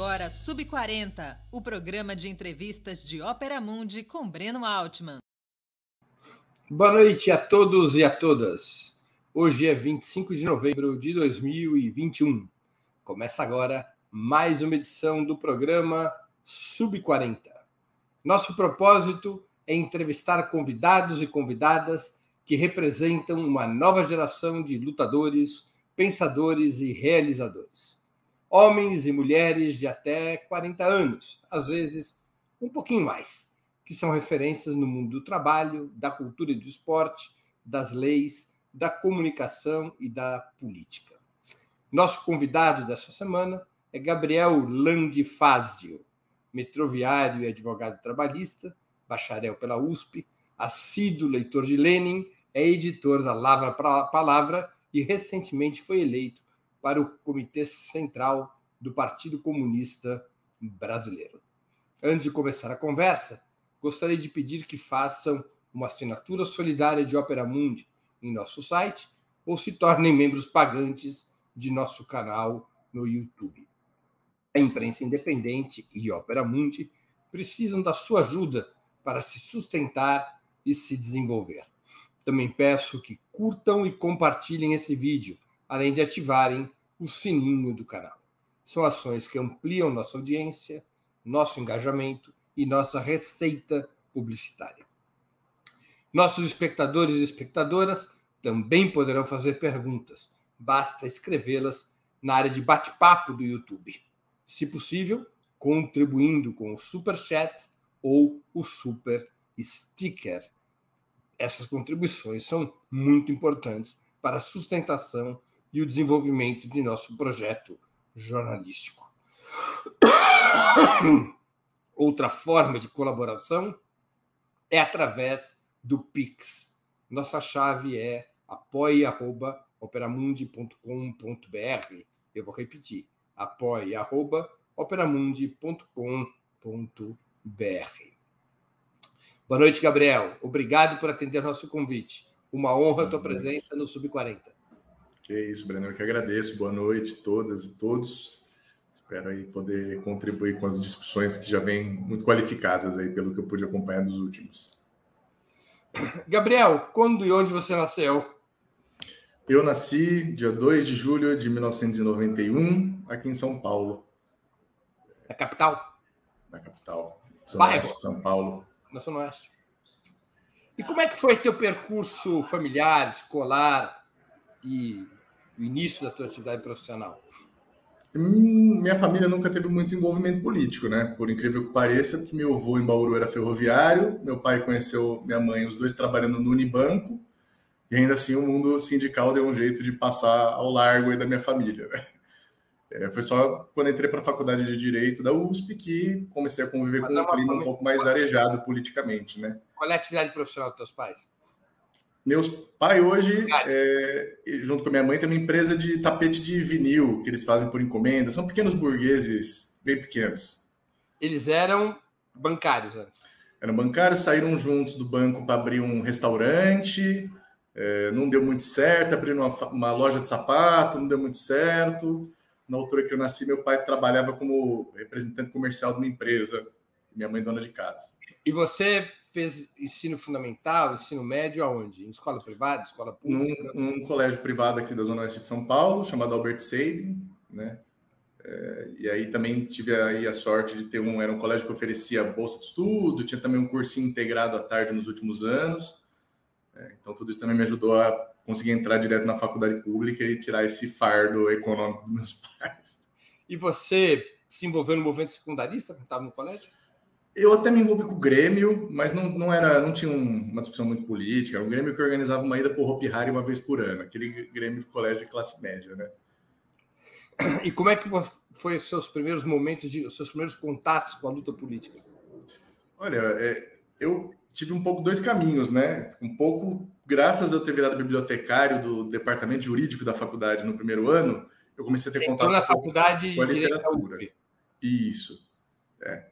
agora Sub 40, o programa de entrevistas de Ópera Mundi com Breno Altman. Boa noite a todos e a todas. Hoje é 25 de novembro de 2021. Começa agora mais uma edição do programa Sub 40. Nosso propósito é entrevistar convidados e convidadas que representam uma nova geração de lutadores, pensadores e realizadores homens e mulheres de até 40 anos, às vezes um pouquinho mais, que são referências no mundo do trabalho, da cultura e do esporte, das leis, da comunicação e da política. Nosso convidado dessa semana é Gabriel Landifazio, metroviário e advogado trabalhista, bacharel pela USP, assíduo leitor de Lenin, é editor da Lavra Palavra e recentemente foi eleito para o Comitê Central do Partido Comunista Brasileiro. Antes de começar a conversa, gostaria de pedir que façam uma assinatura solidária de Opera Mundi em nosso site ou se tornem membros pagantes de nosso canal no YouTube. A imprensa independente e Opera Mundi precisam da sua ajuda para se sustentar e se desenvolver. Também peço que curtam e compartilhem esse vídeo além de ativarem o sininho do canal. São ações que ampliam nossa audiência, nosso engajamento e nossa receita publicitária. Nossos espectadores e espectadoras também poderão fazer perguntas, basta escrevê-las na área de bate-papo do YouTube. Se possível, contribuindo com o Super Chat ou o Super Sticker. Essas contribuições são muito importantes para a sustentação e o desenvolvimento de nosso projeto jornalístico. Outra forma de colaboração é através do Pix. Nossa chave é apoia.operamundi.com.br. Eu vou repetir: apoia.operamundi.com.br. Boa noite, Gabriel. Obrigado por atender nosso convite. Uma honra a tua presença no Sub 40. Que é isso, Breno. Eu que agradeço. Boa noite a todas e todos. Espero aí poder contribuir com as discussões que já vêm muito qualificadas aí pelo que eu pude acompanhar dos últimos. Gabriel, quando e onde você nasceu? Eu nasci dia 2 de julho de 1991, aqui em São Paulo. Na capital? Na capital. De São Paulo. Na Zona Oeste. E como é que foi teu percurso familiar, escolar e o início da tua atividade profissional? Hum, minha família nunca teve muito envolvimento político, né? Por incrível que pareça, porque meu avô em Bauru era ferroviário, meu pai conheceu minha mãe, os dois trabalhando no Unibanco, e ainda assim o mundo sindical deu um jeito de passar ao largo da minha família, né? É, foi só quando entrei para a faculdade de Direito da USP que comecei a conviver Mas com é um clima família... um pouco mais arejado politicamente, né? Qual é a atividade profissional dos teus pais? Meus pai hoje, é, junto com a minha mãe, tem uma empresa de tapete de vinil que eles fazem por encomenda. São pequenos burgueses, bem pequenos. Eles eram bancários antes. Eram bancários, saíram juntos do banco para abrir um restaurante. É, não deu muito certo, abriram uma, uma, loja de sapato, não deu muito certo. Na altura que eu nasci, meu pai trabalhava como representante comercial de uma empresa, minha mãe dona de casa. E você fez ensino fundamental, ensino médio aonde? Em escola privada, escola pública? Num, num colégio privado aqui da Zona Oeste de São Paulo, chamado Albert Sabin, né? É, e aí também tive aí a sorte de ter um, era um colégio que oferecia bolsa de estudo, tinha também um cursinho integrado à tarde nos últimos anos. É, então tudo isso também me ajudou a conseguir entrar direto na faculdade pública e tirar esse fardo econômico dos meus pais. E você se envolveu no movimento secundarista quando estava no colégio? Eu até me envolvi com o Grêmio, mas não, não era, não tinha um, uma discussão muito política. Era um Grêmio que organizava uma ida por Hopi Hari uma vez por ano, aquele Grêmio de colégio de classe média, né? E como é que foi os seus primeiros momentos, de, os seus primeiros contatos com a luta política? Olha, é, eu tive um pouco dois caminhos, né? Um pouco, graças a eu ter virado bibliotecário do departamento jurídico da faculdade no primeiro ano, eu comecei a ter Você contato na faculdade com a literatura. Isso. É.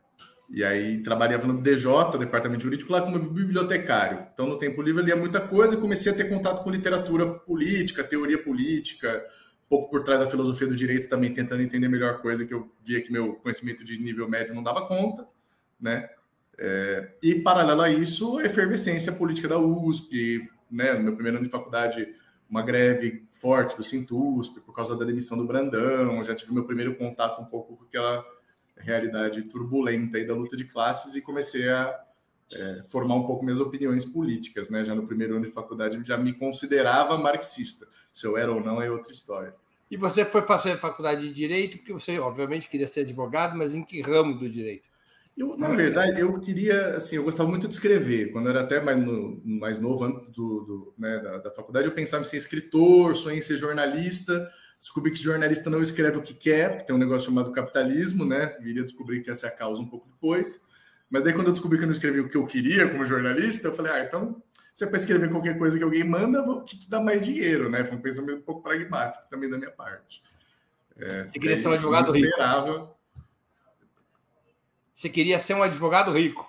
E aí trabalhava no DJ, Departamento Jurídico, lá como bibliotecário. Então, no tempo livre, eu lia muita coisa e comecei a ter contato com literatura política, teoria política, pouco por trás da filosofia do direito, também tentando entender melhor coisa, que eu via que meu conhecimento de nível médio não dava conta, né? É, e, paralelo a isso, a efervescência política da USP, né? No meu primeiro ano de faculdade, uma greve forte do Sintusp por causa da demissão do Brandão, já tive meu primeiro contato um pouco com aquela realidade turbulenta aí da luta de classes e comecei a é, formar um pouco minhas opiniões políticas, né? Já no primeiro ano de faculdade já me considerava marxista. Se eu era ou não é outra história. E você foi fazer faculdade de direito porque você, obviamente, queria ser advogado, mas em que ramo do direito? Eu, na verdade, eu queria, assim, eu gostava muito de escrever. Quando eu era até mais, no, mais novo, antes do, do né, da, da, faculdade, eu pensava em ser escritor, sonhei em ser jornalista. Descobri que jornalista não escreve o que quer, porque tem um negócio chamado capitalismo, né? Viria descobrir que essa é a causa um pouco depois. Mas daí, quando eu descobri que eu não escrevi o que eu queria como jornalista, eu falei, ah, então, se é para escrever qualquer coisa que alguém manda, o que, que dá mais dinheiro, né? Foi um pensamento um pouco pragmático também da minha parte. É, Você queria ser um advogado rico? Você queria ser um advogado rico?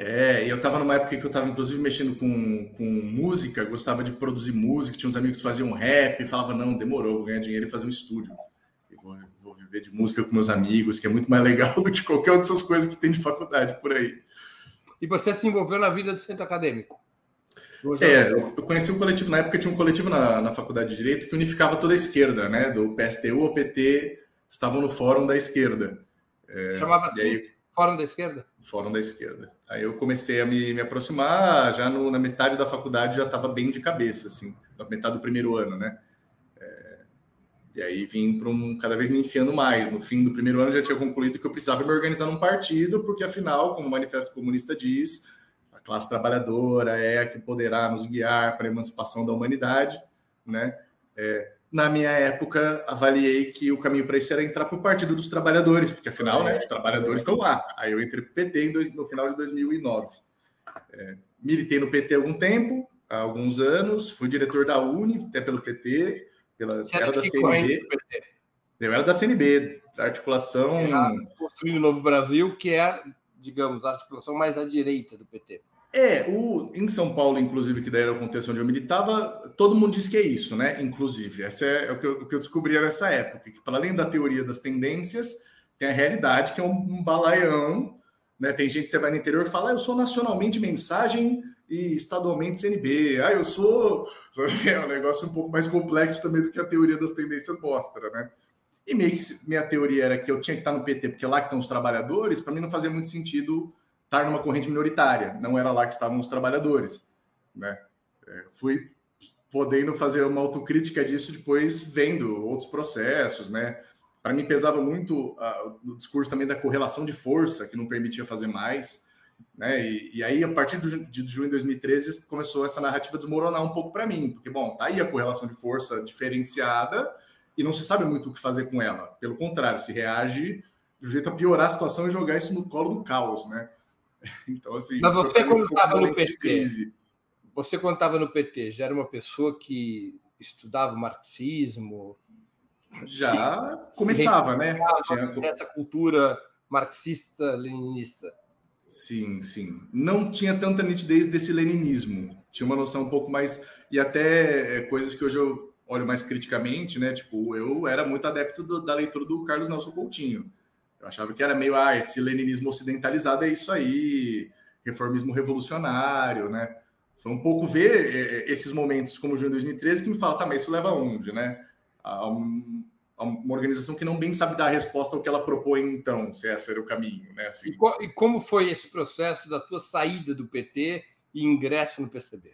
É, eu estava numa época que eu estava inclusive mexendo com, com música, gostava de produzir música, tinha uns amigos que faziam rap, falava, não, demorou, vou ganhar dinheiro e fazer um estúdio viver de música com meus amigos, que é muito mais legal do que qualquer uma dessas coisas que tem de faculdade por aí. E você se envolveu na vida do centro acadêmico? É, eu conheci um coletivo, na época tinha um coletivo na, na faculdade de Direito que unificava toda a esquerda, né? Do PSTU ao PT, estavam no Fórum da Esquerda. É, Chamava assim? Aí, Fórum da Esquerda? Fórum da Esquerda. Aí eu comecei a me, me aproximar, já no, na metade da faculdade já estava bem de cabeça, assim, na metade do primeiro ano, né? E aí vim para um cada vez me enfiando mais. No fim do primeiro ano já tinha concluído que eu precisava me organizar num partido, porque afinal, como o Manifesto Comunista diz, a classe trabalhadora é a que poderá nos guiar para a emancipação da humanidade, né? É, na minha época, avaliei que o caminho para isso era entrar para o Partido dos Trabalhadores, porque afinal, né, os trabalhadores estão lá. Aí eu entrei para o PT dois, no final de 2009. É, militei no PT há algum tempo, há alguns anos, fui diretor da Uni, até pelo PT, pela, era da CNB. Eu era da CNB, da articulação. Construindo o Novo Brasil, que é, digamos, a articulação mais à direita do PT. É, o, em São Paulo, inclusive, que daí era o contexto onde eu militava, todo mundo diz que é isso, né? Inclusive, essa é, é o, que eu, o que eu descobria nessa época, que para além da teoria das tendências, tem a realidade, que é um, um balaião, né? Tem gente que você vai no interior e fala, ah, eu sou nacionalmente mensagem e estadualmente CNB. Ah, eu sou. É um negócio um pouco mais complexo também do que a teoria das tendências mostra, né? E meio que minha teoria era que eu tinha que estar no PT, porque lá que estão os trabalhadores, para mim não fazia muito sentido estar numa corrente minoritária. Não era lá que estavam os trabalhadores, né? É, fui podendo fazer uma autocrítica disso depois, vendo outros processos, né? Para mim pesava muito uh, o discurso também da correlação de força, que não permitia fazer mais. Né? E, e, aí, a partir do, de junho de 2013, começou essa narrativa desmoronar um pouco para mim, porque, bom, tá aí a correlação de força diferenciada e não se sabe muito o que fazer com ela. Pelo contrário, se reage de jeito a piorar a situação e jogar isso no colo do caos, né? Então, assim. Mas você, quando estava no PT, você, quando estava no PT, já era uma pessoa que estudava marxismo? Já se, começava, se né? Tinha essa cultura marxista-leninista. Sim, sim. Não tinha tanta nitidez desse leninismo. Tinha uma noção um pouco mais. E até é, coisas que hoje eu olho mais criticamente, né? Tipo, eu era muito adepto do, da leitura do Carlos Nelson Coutinho. Eu achava que era meio, ah, esse leninismo ocidentalizado é isso aí, reformismo revolucionário, né? Foi um pouco ver é, é, esses momentos como o junho de 2013 que me fala, tá, mas isso leva aonde, né? A um, uma organização que não bem sabe dar a resposta ao que ela propõe então, se esse era o caminho, né? Assim. E, e, como foi esse processo da tua saída do PT e ingresso no PCB?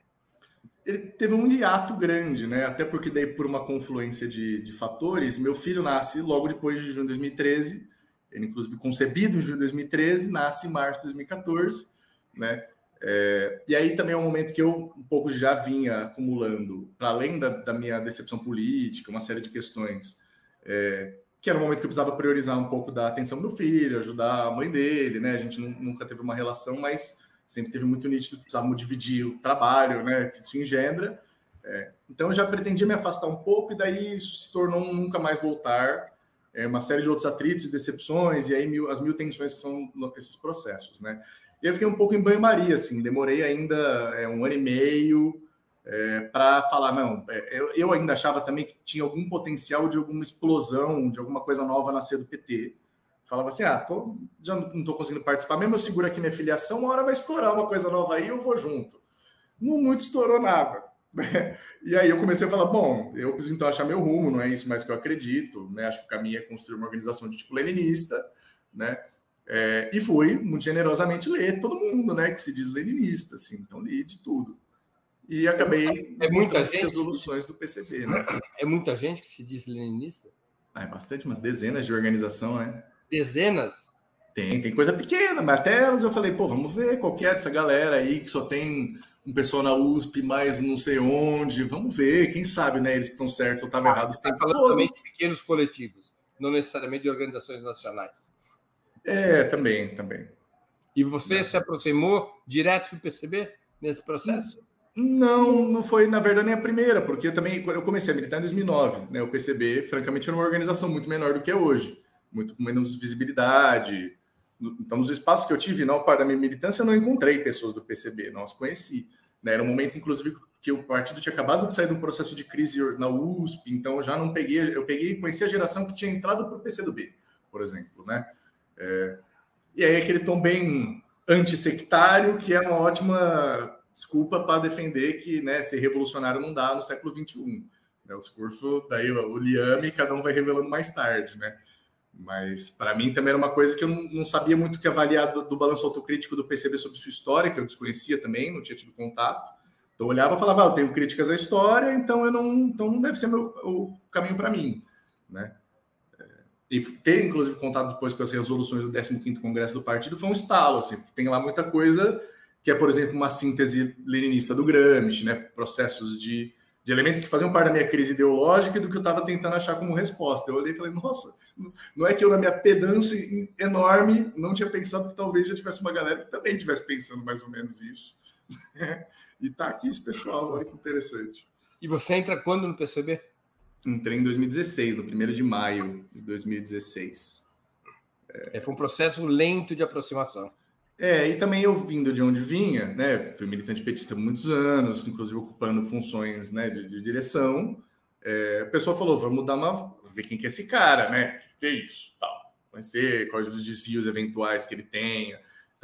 Ele teve um hiato grande, né? Até porque daí por uma confluência de, de fatores, meu filho nasce logo depois de junho de 2013, ele inclusive concebido em junho de 2013, nasce em março de 2014, né? É, e aí também é um momento que eu um pouco já vinha acumulando, para além da, da minha decepção política, uma série de questões é, que era um momento que eu precisava priorizar um pouco da atenção do filho, ajudar a mãe dele, né? A gente nunca teve uma relação, mas sempre teve muito nítido que precisávamos dividir o trabalho, né? Que isso engendra. É, então eu já pretendia me afastar um pouco e daí isso se tornou um nunca mais voltar. É, uma série de outros atritos e decepções e aí mil, as mil tensões que são esses processos, né? E eu fiquei um pouco em banho-maria, assim, demorei ainda é, um ano e meio é, para falar, não, é, eu, eu, ainda achava também que tinha algum potencial de alguma explosão, de alguma coisa nova nascer do PT. Falava assim, ah, tô, já não estou conseguindo participar, mesmo eu seguro aqui minha filiação, uma hora vai estourar uma coisa nova aí, eu vou junto. Não muito estourou nada. E aí eu comecei a falar, bom, eu preciso então achar meu rumo, não é isso mais que eu acredito, né? Acho que o caminho é construir uma organização de tipo leninista, né? É, e fui muito generosamente ler todo mundo, né, que se diz leninista, assim, então li de tudo. E acabei é muita gente resoluções do PCB, né? É muita gente que se diz leninista? Ah, é bastante, umas dezenas de organização, né? Dezenas? Tem, tem coisa pequena, mas até elas eu falei, pô, vamos ver qual que é dessa galera aí que só tem um pessoal na USP, mais não sei onde, vamos ver, quem sabe, né? Eles estão certos ou estavam ah, errados. Está falando todo. também de pequenos coletivos, não necessariamente de organizações nacionais. É, também, também. E você é. se aproximou direto do PCB nesse processo? Não, não foi, na verdade, nem a primeira, porque também eu comecei a militar em 2009. Né? O PCB, francamente, era uma organização muito menor do que é hoje, muito menos visibilidade. Então, nos espaços que eu tive, na parte da minha militância, eu não encontrei pessoas do PCB, não as conheci. Né? Era um momento, inclusive, que o partido tinha acabado de sair de um processo de crise na USP, então eu já não peguei, eu peguei, conheci a geração que tinha entrado para o PCdoB, por exemplo, né? É, e aí aquele tom bem antissectário, que é uma ótima desculpa para defender que né, ser revolucionário não dá no século XXI. Né, o discurso, daí o liame, cada um vai revelando mais tarde, né? Mas para mim também era uma coisa que eu não sabia muito o que avaliar do, do, balanço autocrítico do PCB sobre sua história, que eu desconhecia também, não tinha tido contato. Então eu olhava e falava, ah, eu tenho críticas à história, então eu não, então não deve ser meu, o caminho para mim, né? É, e ter, inclusive, contato depois com as resoluções do 15º Congresso do Partido foi um estalo, assim, tem lá muita coisa que é, por exemplo, uma síntese leninista do Gramsci, né? processos de, de elementos que faziam parte da minha crise ideológica e do que eu estava tentando achar como resposta. Eu olhei e falei, nossa, não é que eu, na minha pedância enorme, não tinha pensado que talvez já tivesse uma galera que também estivesse pensando mais ou menos isso. e tá aqui esse pessoal, olha que interessante. E você entra quando no PCB? Entrei em 2016, no 1 de maio de 2016. É, foi um processo lento de aproximação. É, e também eu vindo de onde vinha, né? Fui militante petista muitos anos, inclusive ocupando funções né, de, de direção. É, a pessoa falou: vamos dar uma. ver quem que é esse cara, né? O que é isso? Tal. Conhecer quais os desvios eventuais que ele tenha.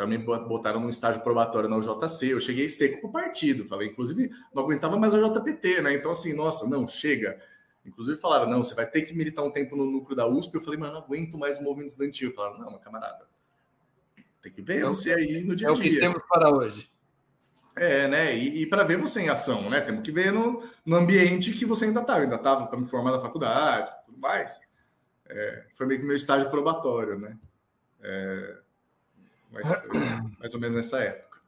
Me botaram num estágio probatório na UJC. Eu cheguei seco pro partido. Falei, inclusive, não aguentava mais a JPT, né? Então, assim, nossa, não, chega. Inclusive falaram, não, você vai ter que militar um tempo no núcleo da USP. Eu falei, mas não aguento mais o movimento estudantil. Falaram, não, camarada, tem que ver então, você aí no dia a dia. É o que temos para hoje. É, né? E, e para ver você em ação, né? Temos que ver no, no ambiente que você ainda estava. Ainda estava para me formar na faculdade, tudo mais. É, foi meio que meu estágio probatório, né? É, mas mais ou menos nessa época.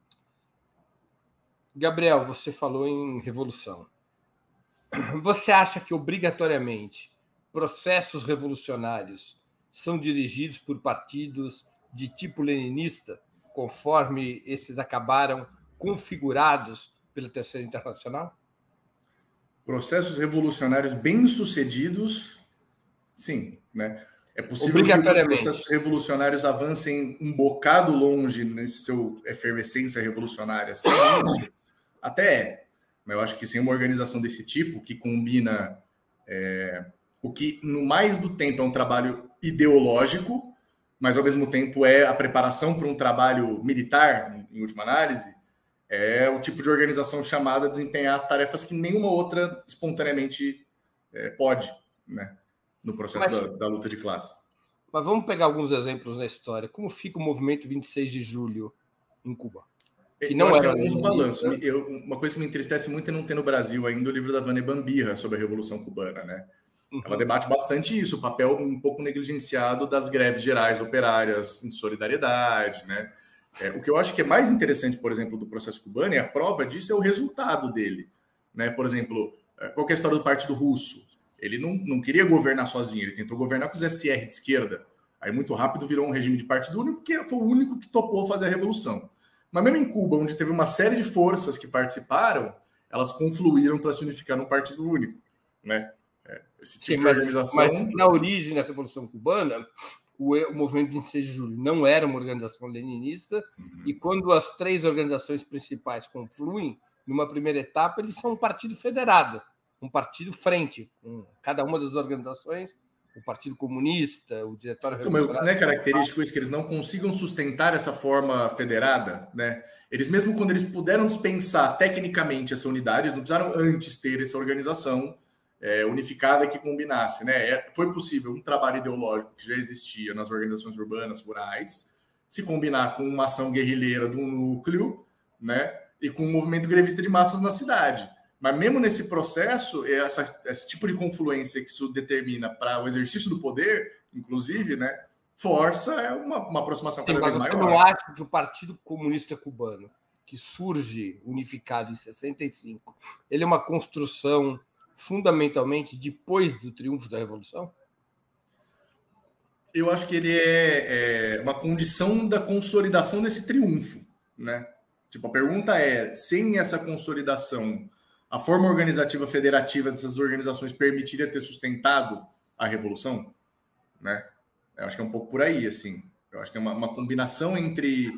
Gabriel, você falou em revolução. Você acha que obrigatoriamente processos revolucionários são dirigidos por partidos de tipo leninista, conforme esses acabaram configurados pela Terceira Internacional? Processos revolucionários bem-sucedidos, sim, né? É possível que os processos revolucionários avancem um bocado longe nesse seu efervescência revolucionária. Sem isso, até é. Mas eu acho que sem uma organização desse tipo, que combina é, o que, no mais do tempo, é um trabalho ideológico, mas ao mesmo tempo é a preparação para um trabalho militar, em última análise, é o tipo de organização chamada a desempenhar as tarefas que nenhuma outra espontaneamente é, pode, né, no processo mas, da, da, luta de classe. Mas vamos pegar alguns exemplos na história. Como fica o movimento 26 de julho em Cuba? Que não era um balanço. Eu, uma coisa que me entristece muito é não ter no Brasil ainda o livro da Vânia Bambirra sobre a Revolução Cubana, né? Ela debate bastante isso, o papel um pouco negligenciado das greves gerais operárias em solidariedade, né? É, o que eu acho que é mais interessante, por exemplo, do processo cubano, e a prova disso é o resultado dele. Né? Por exemplo, é, qual é a história do Partido Russo? Ele não, não queria governar sozinho, ele tentou governar com os SR de esquerda. Aí, muito rápido, virou um regime de partido único, porque foi o único que topou fazer a revolução. Mas mesmo em Cuba, onde teve uma série de forças que participaram, elas confluíram para se unificar num partido único. Né? Esse tipo Sim, de organização. Mas, na origem da Revolução Cubana, o, o movimento 26 de julho não era uma organização leninista, uhum. e quando as três organizações principais confluem, numa primeira etapa, eles são um partido federado, um partido frente, com cada uma das organizações o Partido Comunista, o Diretório então, Não é característico isso que eles não consigam sustentar essa forma federada, né? Eles mesmo quando eles puderam dispensar tecnicamente essa unidade, eles não precisaram antes ter essa organização é, unificada que combinasse, né? É, foi possível um trabalho ideológico que já existia nas organizações urbanas rurais se combinar com uma ação guerrilheira do núcleo, né? E com um movimento grevista de massas na cidade. Mas mesmo nesse processo, essa, esse tipo de confluência que isso determina para o exercício do poder, inclusive, né, força é uma, uma aproximação Sim, cada vez maior. Eu não acho que o Partido Comunista Cubano, que surge unificado em 65, ele é uma construção fundamentalmente depois do triunfo da Revolução? Eu acho que ele é, é uma condição da consolidação desse triunfo, né? Tipo, a pergunta é, sem essa consolidação a forma organizativa federativa dessas organizações permitiria ter sustentado a revolução, né? Eu acho que é um pouco por aí, assim. Eu acho que é uma, uma combinação entre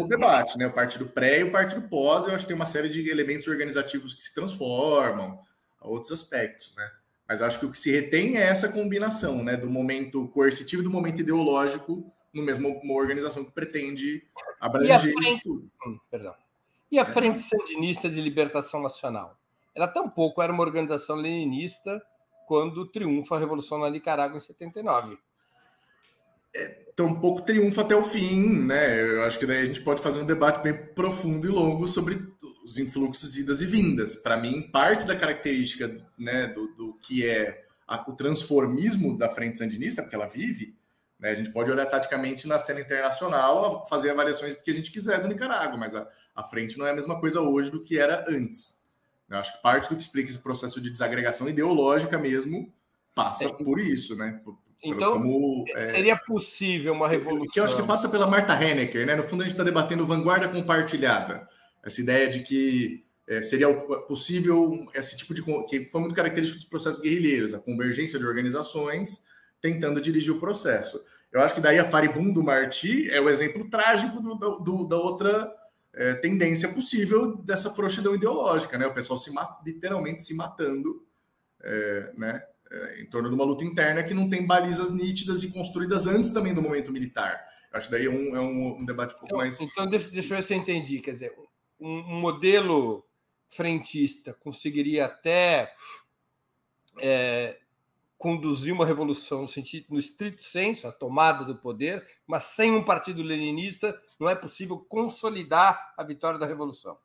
o debate, né? O partido pré e o partido pós. Eu acho que tem uma série de elementos organizativos que se transformam, outros aspectos, né? Mas acho que o que se retém é essa combinação, né? Do momento coercitivo e do momento ideológico no mesmo uma organização que pretende abranger frente... tudo. Hum, perdão. E a Frente Sandinista de Libertação Nacional? Ela tampouco era uma organização leninista quando triunfa a Revolução na Nicarágua em 79. É, tampouco triunfa até o fim, né? Eu acho que daí a gente pode fazer um debate bem profundo e longo sobre os influxos idas e vindas. Para mim, parte da característica né, do, do que é a, o transformismo da Frente Sandinista, porque ela vive, né? A gente pode olhar taticamente na cena internacional, fazer avaliações do que a gente quiser do Nicarágua, mas a, a frente não é a mesma coisa hoje do que era antes. Eu acho que parte do que explica esse processo de desagregação ideológica mesmo passa é, por isso, né? Por, então, como, é, seria possível uma revolução. Que eu acho que passa pela Marta Hennecker, né? No fundo, a gente está debatendo vanguarda compartilhada. Essa ideia de que é, seria possível esse tipo de. que foi muito característico dos processos guerrilheiros, a convergência de organizações tentando dirigir o processo. Eu acho que daí a Faribun do Marti é o exemplo trágico do, do, da outra é, tendência possível dessa frouxidão ideológica, né? O pessoal se literalmente se matando, é, né? É, em torno de uma luta interna que não tem balizas nítidas e construídas antes também do momento militar. Eu acho que daí é um, é um, um debate um pouco então, mais. Então, deixa, deixa eu ver se eu entendi. Quer dizer, um, modelo frentista conseguiria até é, conduzir uma revolução no sentido no estrito senso, a tomada do poder, mas sem um partido leninista não é possível consolidar a vitória da revolução.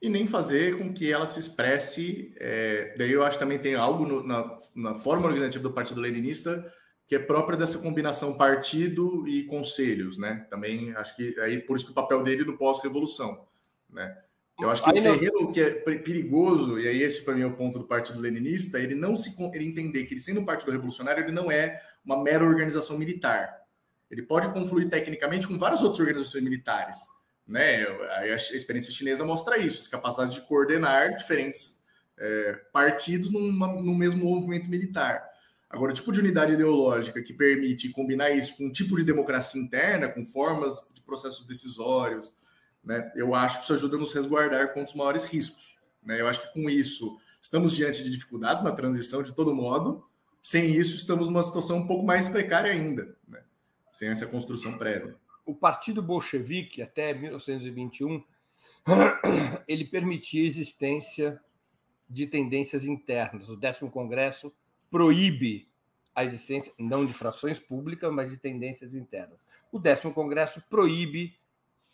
E nem fazer com que ela se expresse. É, daí eu acho que também tem algo no, na, na forma organizativa do Partido Leninista que é própria dessa combinação partido e conselhos, né? Também acho que aí por isso que o papel dele no pós-revolução, né? Eu acho que aí o terreno que é perigoso, e aí esse para mim é o ponto do Partido Leninista, ele não se ele entender que ele sendo um partido revolucionário, ele não é uma mera organização militar. Ele pode confluir tecnicamente com várias outras organizações militares, né? A experiência chinesa mostra isso, essa capacidade de coordenar diferentes é, partidos numa, no mesmo movimento militar. Agora, o tipo de unidade ideológica que permite combinar isso com um tipo de democracia interna, com formas de processos decisórios, né? Eu acho que isso ajuda a nos resguardar contra os maiores riscos. Né? Eu acho que com isso estamos diante de dificuldades na transição de todo modo. Sem isso, estamos numa situação um pouco mais precária ainda, né? sem essa construção prévia. O Partido Bolchevique, até 1921, ele permitia a existência de tendências internas. O décimo Congresso proíbe a existência, não de frações públicas, mas de tendências internas. O décimo Congresso proíbe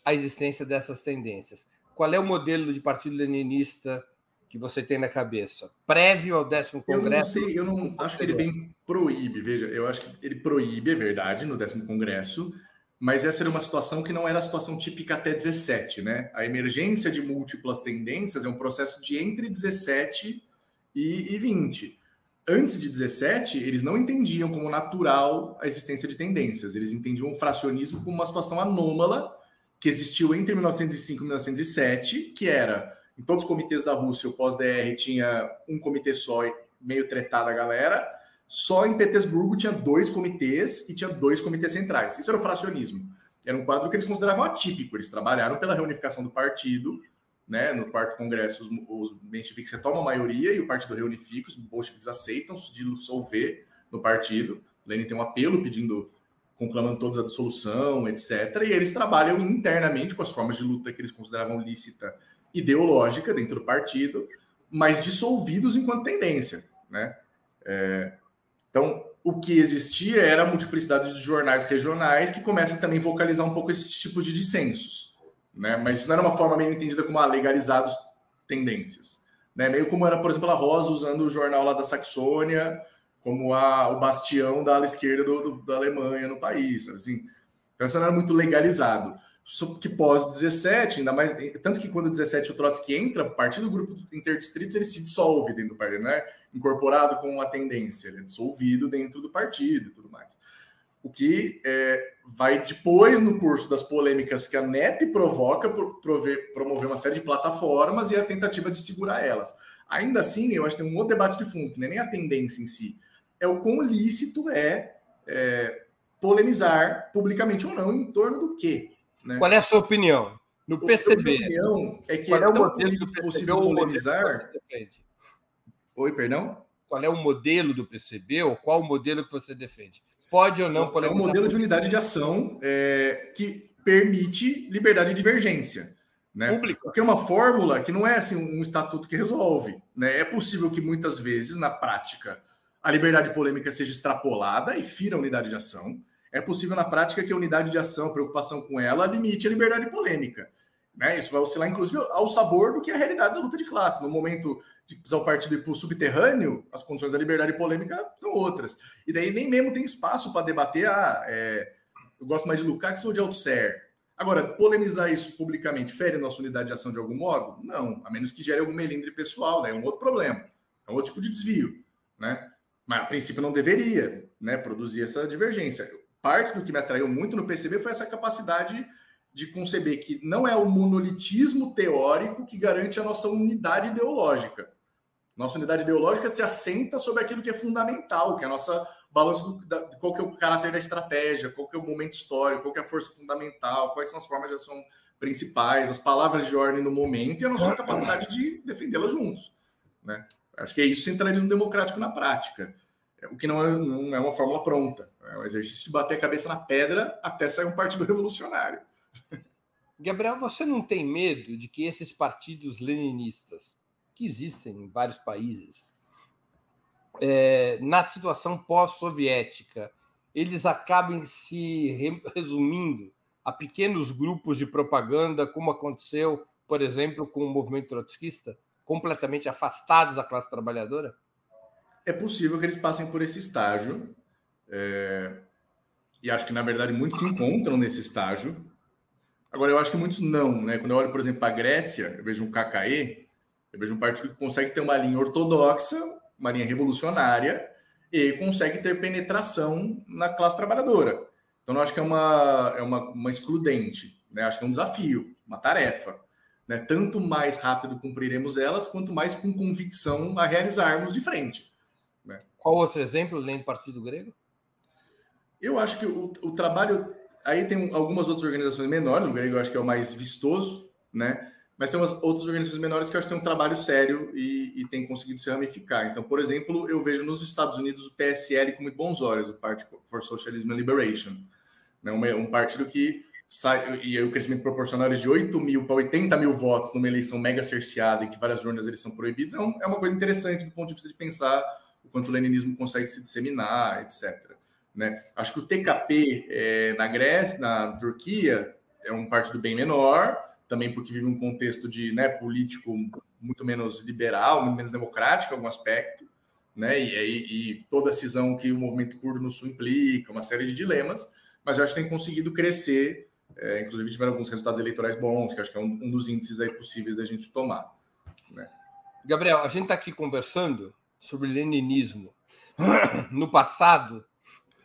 a existência dessas tendências. Qual é o modelo de partido leninista que você tem na cabeça? Prévio ao décimo congresso? Eu não sei, eu não acho que ele bem proíbe, veja, eu acho que ele proíbe, é verdade, no décimo congresso, mas essa era uma situação que não era a situação típica até 17, né? A emergência de múltiplas tendências é um processo de entre 17 e, e 20. Antes de 17, eles não entendiam como natural a existência de tendências, eles entendiam o fracionismo como uma situação anômala que existiu entre 1905 e 1907, que era em todos os comitês da Rússia, o pós-DR tinha um comitê só, meio tretado a galera. Só em Petersburgo tinha dois comitês e tinha dois comitês centrais. Isso era o fracionismo. Era um quadro que eles consideravam atípico. Eles trabalharam pela reunificação do partido, né? No quarto congresso, os, os mencheviques retomam a maioria e o partido reunifica, os bolcheviques aceitam se dissolver no partido. Lenin tem um apelo pedindo, conclamando todos a dissolução, etc. E eles trabalham internamente com as formas de luta que eles consideravam lícita ideológica dentro do partido, mas dissolvidos enquanto tendência, né? É, então, o que existia era a multiplicidade de jornais regionais que começam também a vocalizar um pouco esses tipos de dissensos, né? Mas isso não era uma forma meio entendida como ah, legalizados tendências, né? Meio como era, por exemplo, a Rosa usando o jornal lá da Saxônia como a, o bastião da ala esquerda do, do, da Alemanha no país, assim. Então isso não era muito legalizado que pós 17, ainda mais. Tanto que quando 17 o Trotsky entra, a do grupo interdistritos, ele se dissolve dentro do partido, né? Incorporado com a tendência, ele é dissolvido dentro do partido e tudo mais. O que é, vai depois no curso das polêmicas que a NEP provoca prover, promover uma série de plataformas e a tentativa de segurar elas. Ainda assim, eu acho que tem um outro debate de fundo, que não é nem a tendência em si, é o quão lícito é, é polemizar publicamente ou não em torno do quê? Né? Qual é a sua opinião? No PCB. A minha opinião é que Qual é, é o modelo do PCB ou polemizar. Oi, perdão? Qual é o modelo do PCB ou qual o modelo que você defende? Pode ou não polemizar? É um modelo de unidade de ação é, que permite liberdade de divergência. Né? Público. Porque é uma fórmula que não é assim, um estatuto que resolve. Né? É possível que muitas vezes, na prática, a liberdade polêmica seja extrapolada e fira a unidade de ação é possível na prática que a unidade de ação, preocupação com ela, limite a liberdade polêmica. Né? Isso vai oscilar, inclusive, ao sabor do que é a realidade da luta de classe. No momento de precisar o partido ir para o subterrâneo, as condições da liberdade polêmica são outras. E daí nem mesmo tem espaço para debater. Ah, é, eu gosto mais de Lukács ou de Althusser. Agora, polemizar isso publicamente fere a nossa unidade de ação de algum modo? Não, a menos que gere algum melindre pessoal, né? é um outro problema, é um outro tipo de desvio. Né? Mas, a princípio, não deveria né, produzir essa divergência parte do que me atraiu muito no PCB foi essa capacidade de conceber que não é o monolitismo teórico que garante a nossa unidade ideológica. Nossa unidade ideológica se assenta sobre aquilo que é fundamental, que é a nossa balanço do, da, qual que é o caráter da estratégia, qual que é o momento histórico, qual que é a força fundamental, quais são as formas de ação principais, as palavras de ordem no momento e a nossa capacidade de defendê-las juntos. Né? Acho que é isso centralismo democrático na prática, o que não é, não é uma fórmula pronta. É um exercício de bater a cabeça na pedra até sair um partido revolucionário. Gabriel, você não tem medo de que esses partidos leninistas, que existem em vários países, é, na situação pós-soviética, eles acabem se resumindo a pequenos grupos de propaganda, como aconteceu, por exemplo, com o movimento trotskista, completamente afastados da classe trabalhadora? É possível que eles passem por esse estágio, é, e acho que, na verdade, muitos se encontram nesse estágio. Agora, eu acho que muitos não. Né? Quando eu olho, por exemplo, para a Grécia, eu vejo um KKE, eu vejo um partido que consegue ter uma linha ortodoxa, uma linha revolucionária, e consegue ter penetração na classe trabalhadora. Então, eu acho que é uma, é uma, uma excludente. Né? Acho que é um desafio, uma tarefa. Né? Tanto mais rápido cumpriremos elas, quanto mais com convicção a realizarmos de frente. Né? Qual outro exemplo, além do Partido Grego? Eu acho que o, o trabalho. Aí tem algumas outras organizações menores, o grego eu acho que é o mais vistoso, né? Mas tem umas outras organizações menores que eu acho que tem um trabalho sério e, e tem conseguido se ramificar. Então, por exemplo, eu vejo nos Estados Unidos o PSL com muito bons olhos, o Party for Socialism and Liberation. Né? Um, um partido que sai, e o crescimento proporcional de 8 mil para 80 mil votos numa eleição mega cerceada, em que várias urnas eles são proibidos, é, um, é uma coisa interessante do ponto de vista de pensar o quanto o leninismo consegue se disseminar, etc. Né? Acho que o TKP é, na Grécia, na Turquia, é um partido bem menor, também porque vive um contexto de né, político muito menos liberal, muito menos democrático em algum aspecto, né? E, e toda a cisão que o movimento curdo no sul implica, uma série de dilemas, mas eu acho que tem conseguido crescer, é, inclusive tiveram alguns resultados eleitorais bons, que acho que é um, um dos índices aí possíveis da gente tomar. Né? Gabriel, a gente está aqui conversando sobre leninismo. No passado,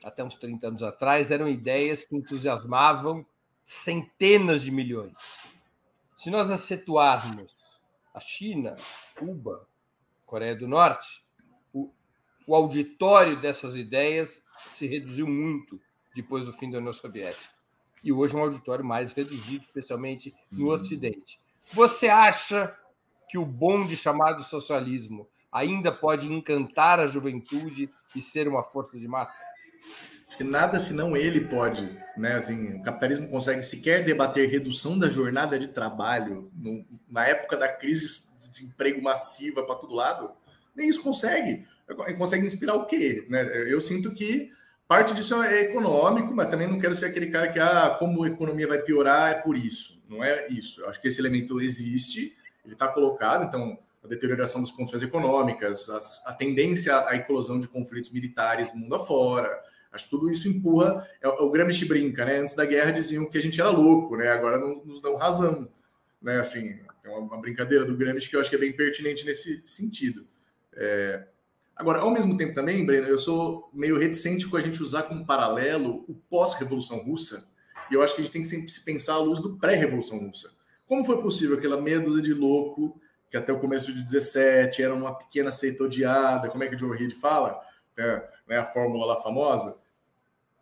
até uns 30 anos atrás, eram ideias que entusiasmavam centenas de milhões. Se nós acentuarmos a China, Cuba, Coreia do Norte, o, o auditório dessas ideias se reduziu muito depois do fim da União Soviética. E hoje um auditório mais reduzido, especialmente no uhum. Ocidente. Você acha que o bonde chamado socialismo ainda pode encantar a juventude e ser uma força de massa? Acho que nada senão ele pode, né? Assim, o capitalismo consegue sequer debater redução da jornada de trabalho no, na época da crise de desemprego massiva para todo lado. Nem isso consegue. Consegue inspirar o quê? Né? Eu sinto que parte disso é econômico, mas também não quero ser aquele cara que, ah, como a economia vai piorar, é por isso. Não é isso. Eu acho que esse elemento existe, ele está colocado, então a deterioração das condições econômicas, a, a tendência à eclosão de conflitos militares mundo afora. Acho que tudo isso empurra. É, é, o Gramsci brinca, né? Antes da guerra diziam que a gente era louco, né? Agora não, nos dão razão, né? Assim, é uma, brincadeira do Gramsci que eu acho que é bem pertinente nesse sentido. É... Agora, ao mesmo tempo também, Breno, eu sou meio reticente com a gente usar como paralelo o pós-revolução russa. E eu acho que a gente tem que sempre se pensar à luz do pré-revolução russa. Como foi possível aquela meia dúzia de louco que até o começo de 17 era uma pequena seita odiada, como é que o Joe Reed fala, é, né, a fórmula lá famosa,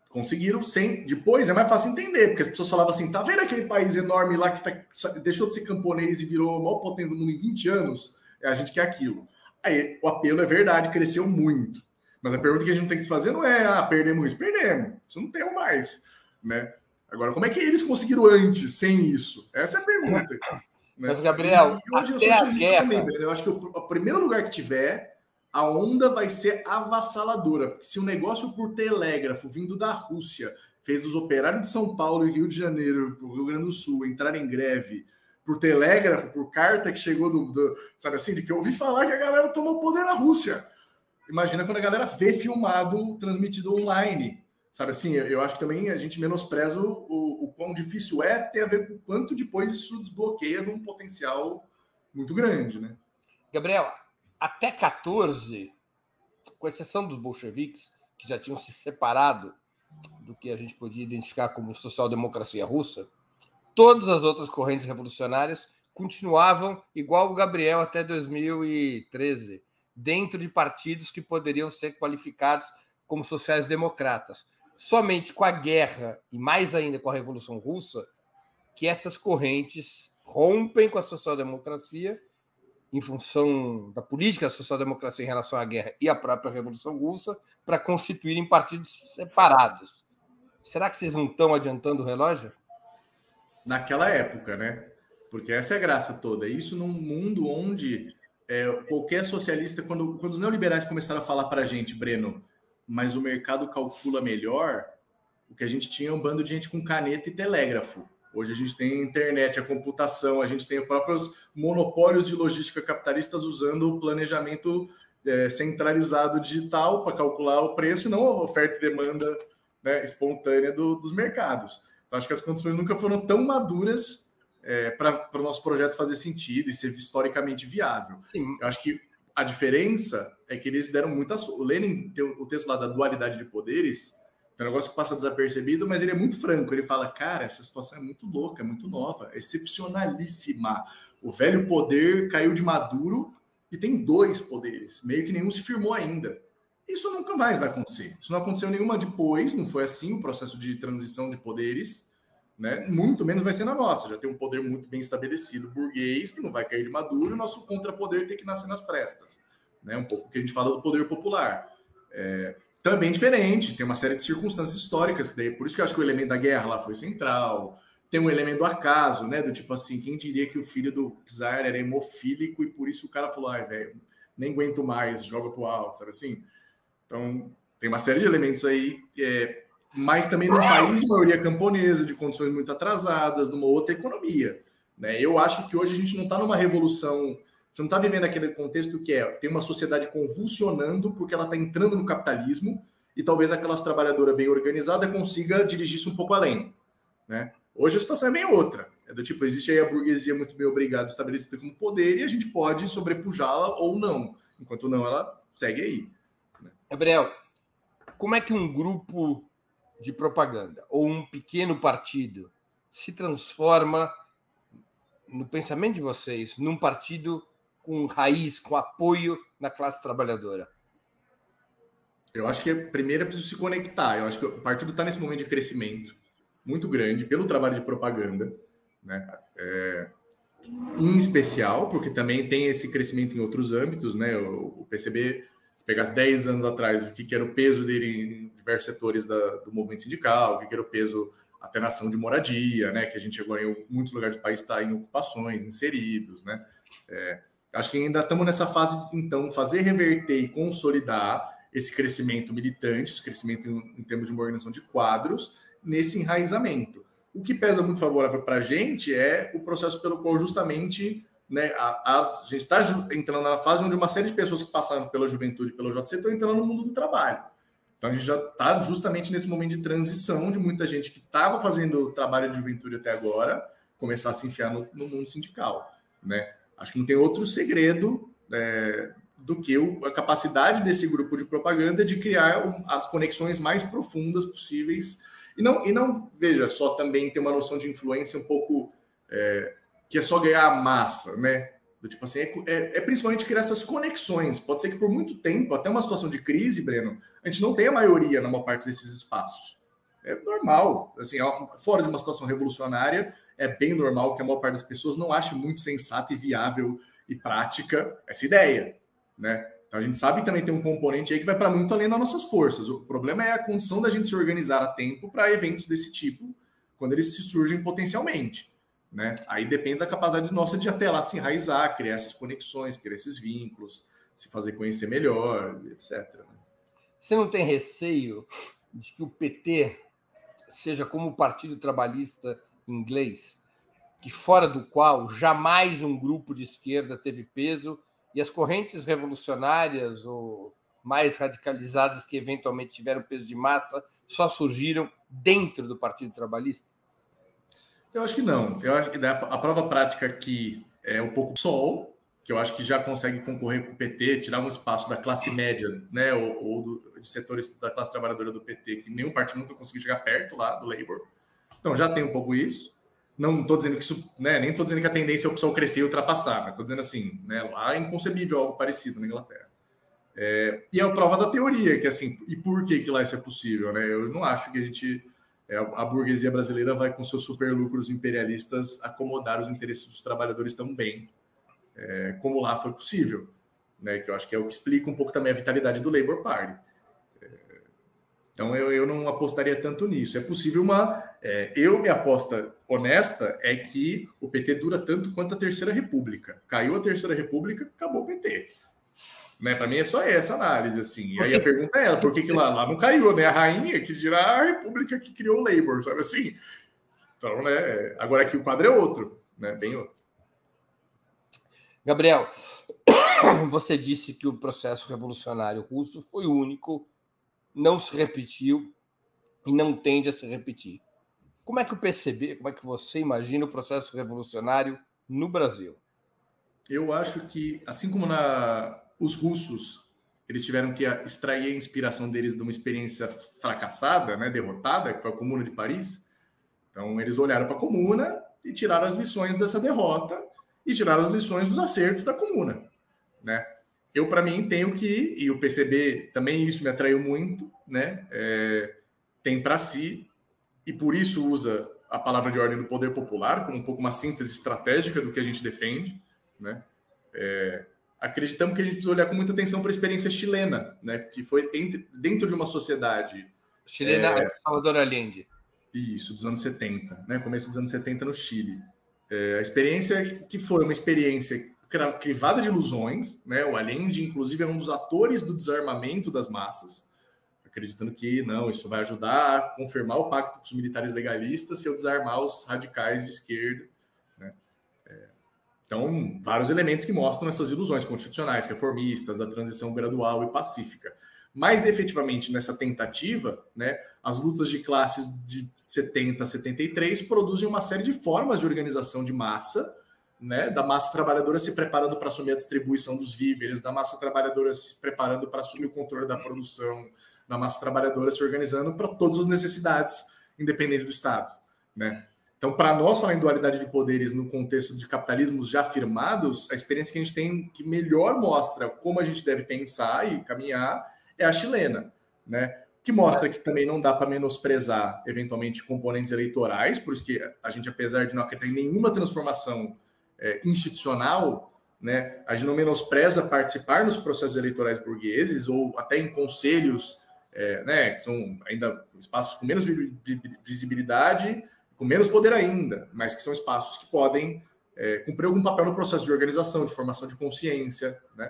conseguiram sem. Depois é mais fácil entender, porque as pessoas falavam assim: tá vendo aquele país enorme lá que tá, deixou de ser camponês e virou a maior potência do mundo em 20 anos? É, a gente quer aquilo. Aí o apelo é verdade, cresceu muito. Mas a pergunta que a gente tem que se fazer não é: ah, perdemos isso, perdemos, isso não temos mais. Né? Agora, como é que eles conseguiram antes, sem isso? Essa é a pergunta. Né? Mas, Gabriel, e hoje eu sou a guerra... também, Eu acho que o, o, primeiro lugar que tiver, a onda vai ser avassaladora. Porque se o um negócio por telégrafo vindo da Rússia fez os operários de São Paulo e Rio de Janeiro, Rio Grande do Sul, entrarem em greve por telégrafo, por carta que chegou do, do, Sabe assim, de que eu ouvi falar que a galera tomou poder na Rússia. Imagina quando a galera vê filmado, transmitido online. Sabe assim, eu acho que também a gente menospreza o, o, o quão difícil é, tem a ver com o quanto depois isso desbloqueia de um potencial muito grande, né? Gabriel, até 14, com exceção dos bolcheviques, que já tinham se separado do que a gente podia identificar como social-democracia russa, todas as outras correntes revolucionárias continuavam igual o Gabriel até 2013, dentro de partidos que poderiam ser qualificados como sociais-democratas somente com a guerra e mais ainda com a Revolução Russa que essas correntes rompem com a social-democracia em função da política da social-democracia em relação à guerra e à própria Revolução Russa para constituírem partidos separados. Será que vocês não estão adiantando o relógio? Naquela época, né? Porque essa é a graça toda. Isso num mundo onde é, qualquer socialista, quando, quando os neoliberais começaram a falar para a gente, Breno, mas o mercado calcula melhor, o que a gente tinha é um bando de gente com caneta e telégrafo. Hoje a gente tem a internet, a computação, a gente tem os próprios monopólios de logística capitalistas usando o planejamento é, centralizado digital para calcular o preço não a oferta e demanda né, espontânea do, dos mercados. Então, acho que as condições nunca foram tão maduras é, para o nosso projeto fazer sentido e ser historicamente viável. Sim. Eu acho que a diferença é que eles deram muita. O Lenin tem o texto lá da dualidade de poderes, é um negócio que passa desapercebido, mas ele é muito franco. Ele fala: cara, essa situação é muito louca, é muito nova, é excepcionalíssima. O velho poder caiu de maduro e tem dois poderes, meio que nenhum se firmou ainda. Isso nunca mais vai acontecer. Isso não aconteceu nenhuma depois, não foi assim o processo de transição de poderes, né? Muito menos vai ser na nossa. Já tem um poder muito bem estabelecido, burguês, que não vai cair de maduro, e o nosso contrapoder tem que nascer nas frestas. Né? Um pouco que a gente fala do poder popular. É, também diferente, tem uma série de circunstâncias históricas, que daí, por isso que eu acho que o elemento da guerra lá foi central. Tem um elemento do acaso, né? Do tipo assim, quem diria que o filho do czar era hemofílico e por isso o cara falou, ai, velho, nem aguento mais, joga pro alto, sabe assim? Então, tem uma série de elementos aí é, mas também num país maioria camponesa, de condições muito atrasadas, numa outra economia. Né? Eu acho que hoje a gente não está numa revolução, gente não está vivendo aquele contexto que é tem uma sociedade convulsionando porque ela está entrando no capitalismo e talvez aquela trabalhadora bem organizada consiga dirigir isso um pouco além. Né? Hoje a situação é bem outra. É do tipo, existe aí a burguesia muito bem obrigada, estabelecida como poder, e a gente pode sobrepujá-la ou não. Enquanto não, ela segue aí. Gabriel, como é que um grupo de propaganda ou um pequeno partido se transforma no pensamento de vocês num partido com raiz, com apoio na classe trabalhadora? Eu acho que primeiro é preciso se conectar. Eu acho que o partido está nesse momento de crescimento muito grande pelo trabalho de propaganda, né? É, em especial, porque também tem esse crescimento em outros âmbitos, né? O, PCB, se pegasse 10 anos atrás, o que, que era o peso dele em diversos setores da, do movimento sindical, o que, que era o peso até na ação de moradia, né? Que a gente agora em muitos lugares do país está em ocupações, inseridos, né? É, acho que ainda estamos nessa fase, então, fazer reverter e consolidar esse crescimento militante, esse crescimento em, em termos de uma organização de quadros, nesse enraizamento. O que pesa muito favorável para a gente é o processo pelo qual justamente né, a, a gente está entrando na fase onde uma série de pessoas que passaram pela juventude, pelo JC, estão entrando no mundo do trabalho. Então a gente já está justamente nesse momento de transição de muita gente que estava fazendo trabalho de juventude até agora começar a se enfiar no, no mundo sindical. Né? Acho que não tem outro segredo é, do que o, a capacidade desse grupo de propaganda de criar as conexões mais profundas possíveis e não, e não veja, só também ter uma noção de influência um pouco é, que é só ganhar massa, né? Do tipo assim, é, é, é, principalmente criar essas conexões. Pode ser que por muito tempo, até uma situação de crise, Breno, a gente não tenha maioria na maior parte desses espaços. É normal. Assim, fora de uma situação revolucionária, é bem normal que a maior parte das pessoas não ache muito sensata e viável e prática essa ideia, né? Então a gente sabe que também tem um componente aí que vai para muito além das nossas forças. O problema é a condição da gente se organizar a tempo para eventos desse tipo, quando eles se surgem potencialmente. Né? Aí depende da capacidade nossa de até lá se enraizar, criar essas conexões, criar esses vínculos, se fazer conhecer melhor, etc. Né? Você não tem receio de que o PT seja como o Partido Trabalhista inglês, que fora do qual jamais um grupo de esquerda teve peso e as correntes revolucionárias ou mais radicalizadas que eventualmente tiveram peso de massa só surgiram dentro do Partido Trabalhista? Eu acho que não. Eu acho que a prova prática aqui é um pouco sol, que eu acho que já consegue concorrer com o PT, tirar um espaço da classe média, né, ou, ou do, de setores da classe trabalhadora do PT, que nenhum partido nunca conseguiu chegar perto lá do Labour. Então já tem um pouco isso. Não estou dizendo que isso, né, nem estou dizendo que a tendência é o pessoal crescer e ultrapassar, mas estou dizendo assim, né, lá é inconcebível algo parecido na Inglaterra. É, e é a prova da teoria, que assim, e por que, que lá isso é possível, né? Eu não acho que a gente, a burguesia brasileira vai com seus superlucros imperialistas acomodar os interesses dos trabalhadores tão bem, é, como lá foi possível, né? Que eu acho que é o que explica um pouco também a vitalidade do Labour Party. Então eu, eu não apostaria tanto nisso. É possível uma. É, eu, minha aposta honesta é que o PT dura tanto quanto a Terceira República. Caiu a Terceira República, acabou o PT. Né, para mim é só essa análise, assim. E aí a pergunta é ela, por que, que lá, lá não caiu, né? A rainha que dirá a república que criou o Labour, sabe assim? Então, né? Agora aqui o quadro é outro, né? Bem outro. Gabriel, você disse que o processo revolucionário russo foi único não se repetiu e não tende a se repetir. Como é que o PCB, como é que você imagina o processo revolucionário no Brasil? Eu acho que, assim como na, os russos, eles tiveram que extrair a inspiração deles de uma experiência fracassada, né, derrotada, que foi a Comuna de Paris. Então, eles olharam para a Comuna e tiraram as lições dessa derrota e tiraram as lições dos acertos da Comuna, né? eu, para mim, tenho que, e o PCB também isso me atraiu muito, né? É, tem para si, e por isso usa a palavra de ordem do poder popular como um pouco uma síntese estratégica do que a gente defende, né? É, acreditamos que a gente precisa olhar com muita atenção para a experiência chilena, né? Que foi entre, dentro de uma sociedade. Chilena, é, Salvador Allende. Isso, dos anos 70, né? Começo dos anos 70 no Chile. É, a experiência que foi uma experiência crivada de ilusões, né? O Allende, inclusive, é um dos atores do desarmamento das massas, acreditando que não, isso vai ajudar a confirmar o pacto com os militares legalistas se eu desarmar os radicais de esquerda. Então, vários elementos que mostram essas ilusões constitucionais, reformistas, da transição gradual e pacífica. Mas, efetivamente, nessa tentativa, né, as lutas de classes de 70 a 73 produzem uma série de formas de organização de massa né, da massa trabalhadora se preparando para assumir a distribuição dos víveres, da massa trabalhadora se preparando para assumir o controle da produção, da massa trabalhadora se organizando para todas as necessidades, independente do Estado. Né? Então, para nós falar em dualidade de poderes no contexto de capitalismos já firmados, a experiência que a gente tem que melhor mostra como a gente deve pensar e caminhar é a chilena, né? Que mostra que também não dá para menosprezar, eventualmente, componentes eleitorais, por isso que a gente, apesar de não acreditar em nenhuma transformação é, institucional, né, a gente não menospreza participar nos processos eleitorais burgueses ou até em conselhos, é, né, que são ainda espaços com menos visibilidade, com menos poder ainda, mas que são espaços que podem é, cumprir algum papel no processo de organização, de formação de consciência, né?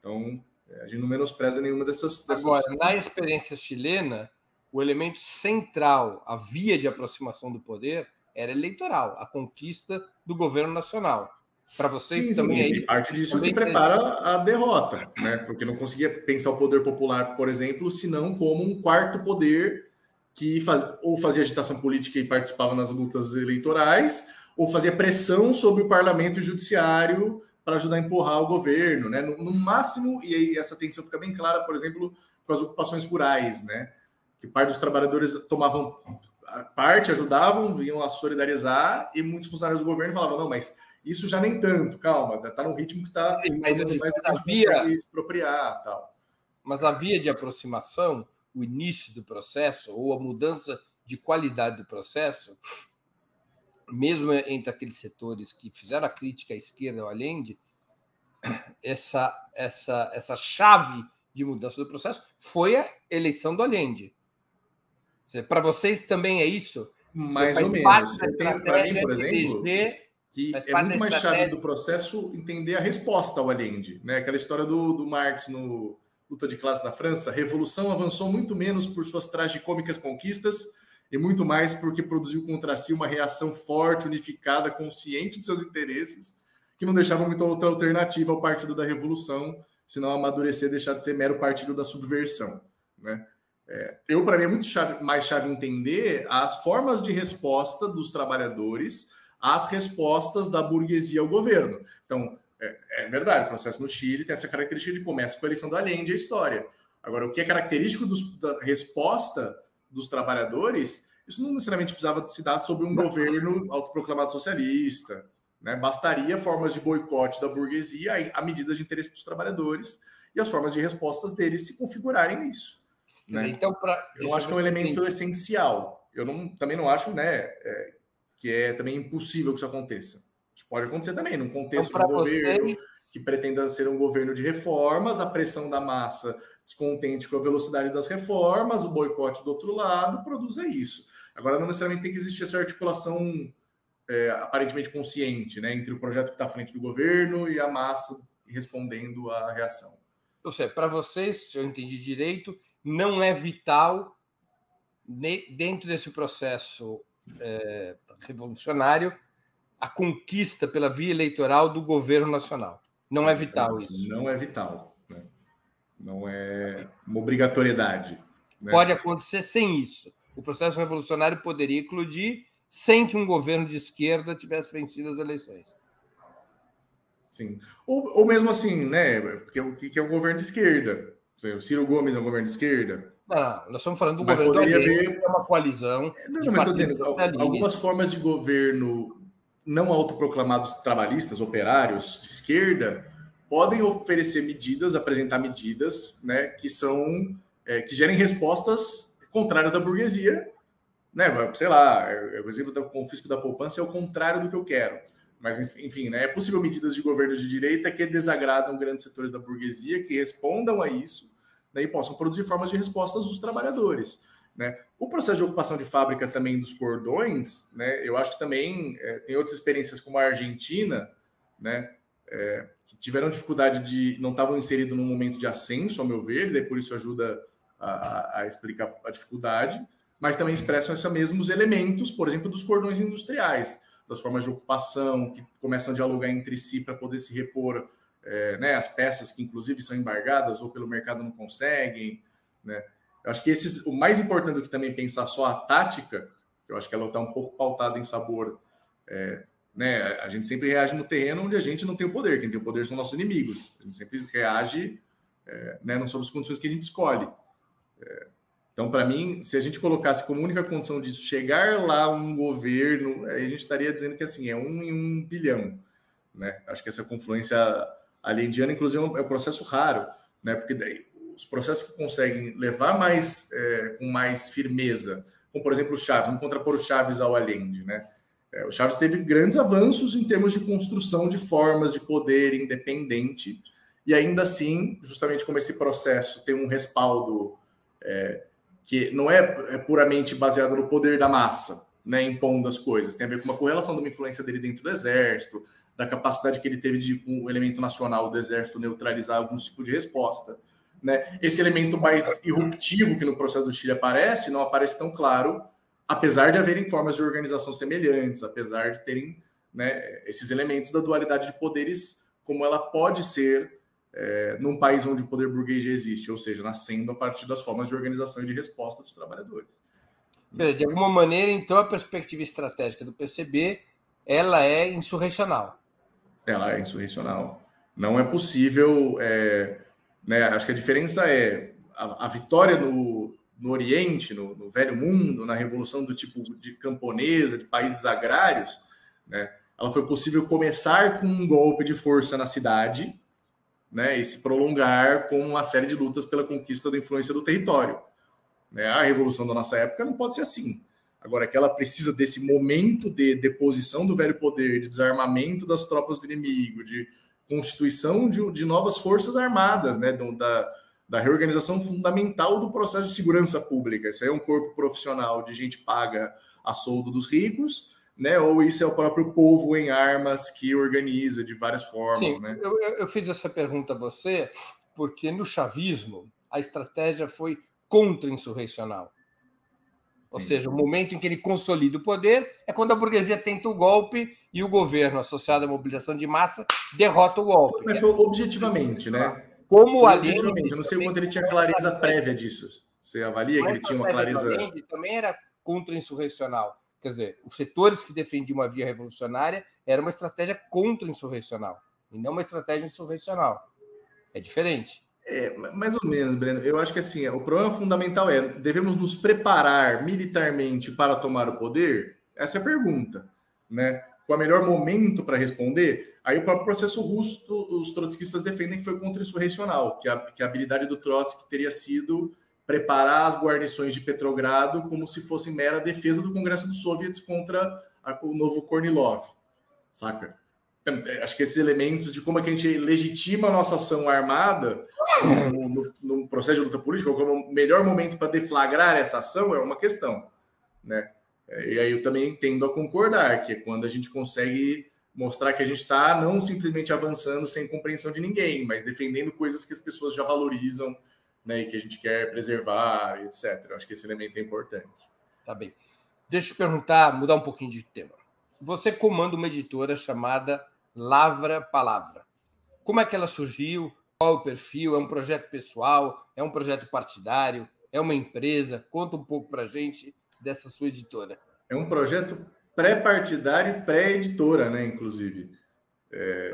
Então, é, a gente não menospreza nenhuma dessas, dessas... Agora, na experiência chilena, o elemento central, a via de aproximação do poder, era eleitoral, a conquista do governo nacional. Para vocês sim, também sim, aí, parte disso que prepara a derrota, né? Porque não conseguia pensar o poder popular, por exemplo, senão como um quarto poder que faz, ou fazia agitação política e participava nas lutas eleitorais, ou fazia pressão sobre o parlamento e o judiciário para ajudar a empurrar o governo, né? No, no, máximo, e aí essa tensão fica bem clara, por exemplo, com as ocupações rurais, né? Que parte dos trabalhadores tomavam parte, ajudavam, vinham a solidarizar, e muitos funcionários do governo falavam: não, mas isso já nem tanto, calma, está no ritmo que está. Mas, mais havia expropriar tal. Mas a via de aproximação, o início do processo, ou a mudança de qualidade do processo, mesmo entre aqueles setores que fizeram a crítica à esquerda ao Allende, essa, essa, essa chave de mudança do processo foi a eleição do Allende. Para vocês também é isso? Mais ou menos. Para mim, por exemplo, que é muito mais chave do processo entender a resposta ao Allende. Né? Aquela história do, do Marx no Luta de Classe na França, a revolução avançou muito menos por suas tragicômicas conquistas e muito mais porque produziu contra si uma reação forte, unificada, consciente de seus interesses, que não deixava muita outra alternativa ao Partido da Revolução, senão amadurecer e deixar de ser mero partido da subversão. Né? É, eu, para mim, é muito chave, mais chave entender as formas de resposta dos trabalhadores às respostas da burguesia ao governo. Então, é, é verdade, o processo no Chile tem essa característica de começa com a eleição do Allende a história. Agora, o que é característico dos, da resposta dos trabalhadores, isso não necessariamente precisava se dar sobre um governo autoproclamado socialista. Né? Bastaria formas de boicote da burguesia a medidas de interesse dos trabalhadores e as formas de respostas deles se configurarem nisso. Né? Então, pra... eu acho que é um elemento essencial. Eu não, também não acho né, é, que é também impossível que isso aconteça. Pode acontecer também, num contexto então, de governo vocês... que pretenda ser um governo de reformas, a pressão da massa descontente com a velocidade das reformas, o boicote do outro lado, produza isso. Agora, não necessariamente tem que existir essa articulação é, aparentemente consciente né, entre o projeto que está à frente do governo e a massa respondendo à reação. Ou seja, para vocês, se eu entendi direito, não é vital dentro desse processo é, revolucionário a conquista pela via eleitoral do governo nacional. Não é vital isso. Não é vital. Né? Não é uma obrigatoriedade. Né? Pode acontecer sem isso. O processo revolucionário poderia eclodir sem que um governo de esquerda tivesse vencido as eleições. Sim. Ou, ou mesmo assim, né? Porque o que é um governo de esquerda? O Ciro Gomes é um governo de esquerda? Não, nós estamos falando do mas governo poderia haver é uma coalizão. Não, não mas estou dizendo, algumas formas de governo não autoproclamados trabalhistas, operários de esquerda, podem oferecer medidas, apresentar medidas, né, que são é, que gerem respostas contrárias da burguesia, né? Sei lá, é, o exemplo do confisco da poupança é o contrário do que eu quero. Mas, enfim, né, é possível medidas de governo de direita que desagradam grandes setores da burguesia, que respondam a isso né, e possam produzir formas de respostas dos trabalhadores. Né? O processo de ocupação de fábrica também dos cordões, né, eu acho que também é, tem outras experiências como a Argentina, né, é, que tiveram dificuldade de. não estavam inseridos num momento de ascenso, ao meu ver, e por isso ajuda a, a explicar a dificuldade, mas também expressam esses mesmos elementos, por exemplo, dos cordões industriais, das formas de ocupação, que começam a dialogar entre si para poder se repor é, né, as peças que, inclusive, são embargadas ou pelo mercado não conseguem. Né? Eu acho que esses, o mais importante do que também pensar só a tática, eu acho que ela está um pouco pautada em sabor. É, né, a gente sempre reage no terreno onde a gente não tem o poder. Quem tem o poder são nossos inimigos. A gente sempre reage é, né, não sobre as condições que a gente escolhe. É, então, para mim, se a gente colocasse como única condição disso chegar lá um governo, a gente estaria dizendo que assim é um em um bilhão. Né? Acho que essa confluência alendiana, inclusive, é um é processo raro, né? porque daí, os processos que conseguem levar mais é, com mais firmeza, como por exemplo o Chaves, vamos contrapor o Chaves ao Allende, né? É, o Chaves teve grandes avanços em termos de construção de formas de poder independente, e ainda assim, justamente como esse processo tem um respaldo é, que não é, é puramente baseado no poder da massa, né, impondo as coisas, tem a ver com uma correlação de uma influência dele dentro do exército, da capacidade que ele teve de, com o elemento nacional do exército, neutralizar alguns tipos de resposta. Né? Esse elemento mais irruptivo que no processo do Chile aparece, não aparece tão claro, apesar de haverem formas de organização semelhantes, apesar de terem né, esses elementos da dualidade de poderes, como ela pode ser é, num país onde o poder burguês já existe, ou seja, nascendo a partir das formas de organização e de resposta dos trabalhadores. De alguma maneira, então, a perspectiva estratégica do PCB ela é insurrecional. Ela é insurrecional. Não é possível. É, né, acho que a diferença é a, a vitória no, no Oriente, no, no, Velho Mundo, na revolução do tipo de camponesa, de países agrários, né, ela foi possível começar com um golpe de força na cidade né, e se prolongar com uma série de lutas pela conquista da influência do território. Né? A revolução da nossa época não pode ser assim. Agora que ela precisa desse momento de deposição do velho poder, de desarmamento das tropas do inimigo, de constituição de, de novas forças armadas, né? Da, da reorganização fundamental do processo de segurança pública. Isso aí é um corpo profissional de gente paga a soldo dos ricos, né? Ou isso é o próprio povo em armas que organiza de várias formas, Sim, né? Eu, eu fiz essa pergunta a você porque no chavismo a estratégia foi contra-insurrecional. Ou Sim. seja, o momento em que ele consolida o poder é quando a burguesia tenta o golpe e o governo, associado à mobilização de massa, derrota o golpe. Mas foi objetivamente, né? Como ali. Eu não sei quanto ele tinha clareza prévia disso. Você avalia que ele tinha uma clareza. Também era contra-insurrecional. Quer dizer, os setores que defendiam uma via revolucionária era uma estratégia contra-insurrecional e não uma estratégia insurrecional. É diferente. É, mais ou menos, Breno. Eu acho que assim, o problema fundamental é: devemos nos preparar militarmente para tomar o poder? Essa é a pergunta, né? É o melhor momento para responder? Aí o próprio processo russo, os trotskistas defendem que foi contra-insurrecional, que a, que a habilidade do Trotsky teria sido preparar as guarnições de Petrogrado como se fosse mera defesa do Congresso dos Soviets contra a, o novo Kornilov, saca? Então, é, acho que esses elementos de como é que a gente legitima a nossa ação armada no, no, no processo de luta política, como o melhor momento para deflagrar essa ação é uma questão, né? É, e aí eu também tendo a concordar que é quando a gente consegue mostrar que a gente está não simplesmente avançando sem compreensão de ninguém, mas defendendo coisas que as pessoas já valorizam, né, e que a gente quer preservar, etc. Eu acho que esse elemento é importante. Tá bem. Deixa eu perguntar, mudar um pouquinho de tema. Você comanda uma editora chamada Lavra Palavra. Como é que ela surgiu? Qual é o perfil? É um projeto pessoal? É um projeto partidário? É uma empresa? Conta um pouco para a gente dessa sua editora. É um projeto pré-partidário e pré-editora, né? Inclusive. É...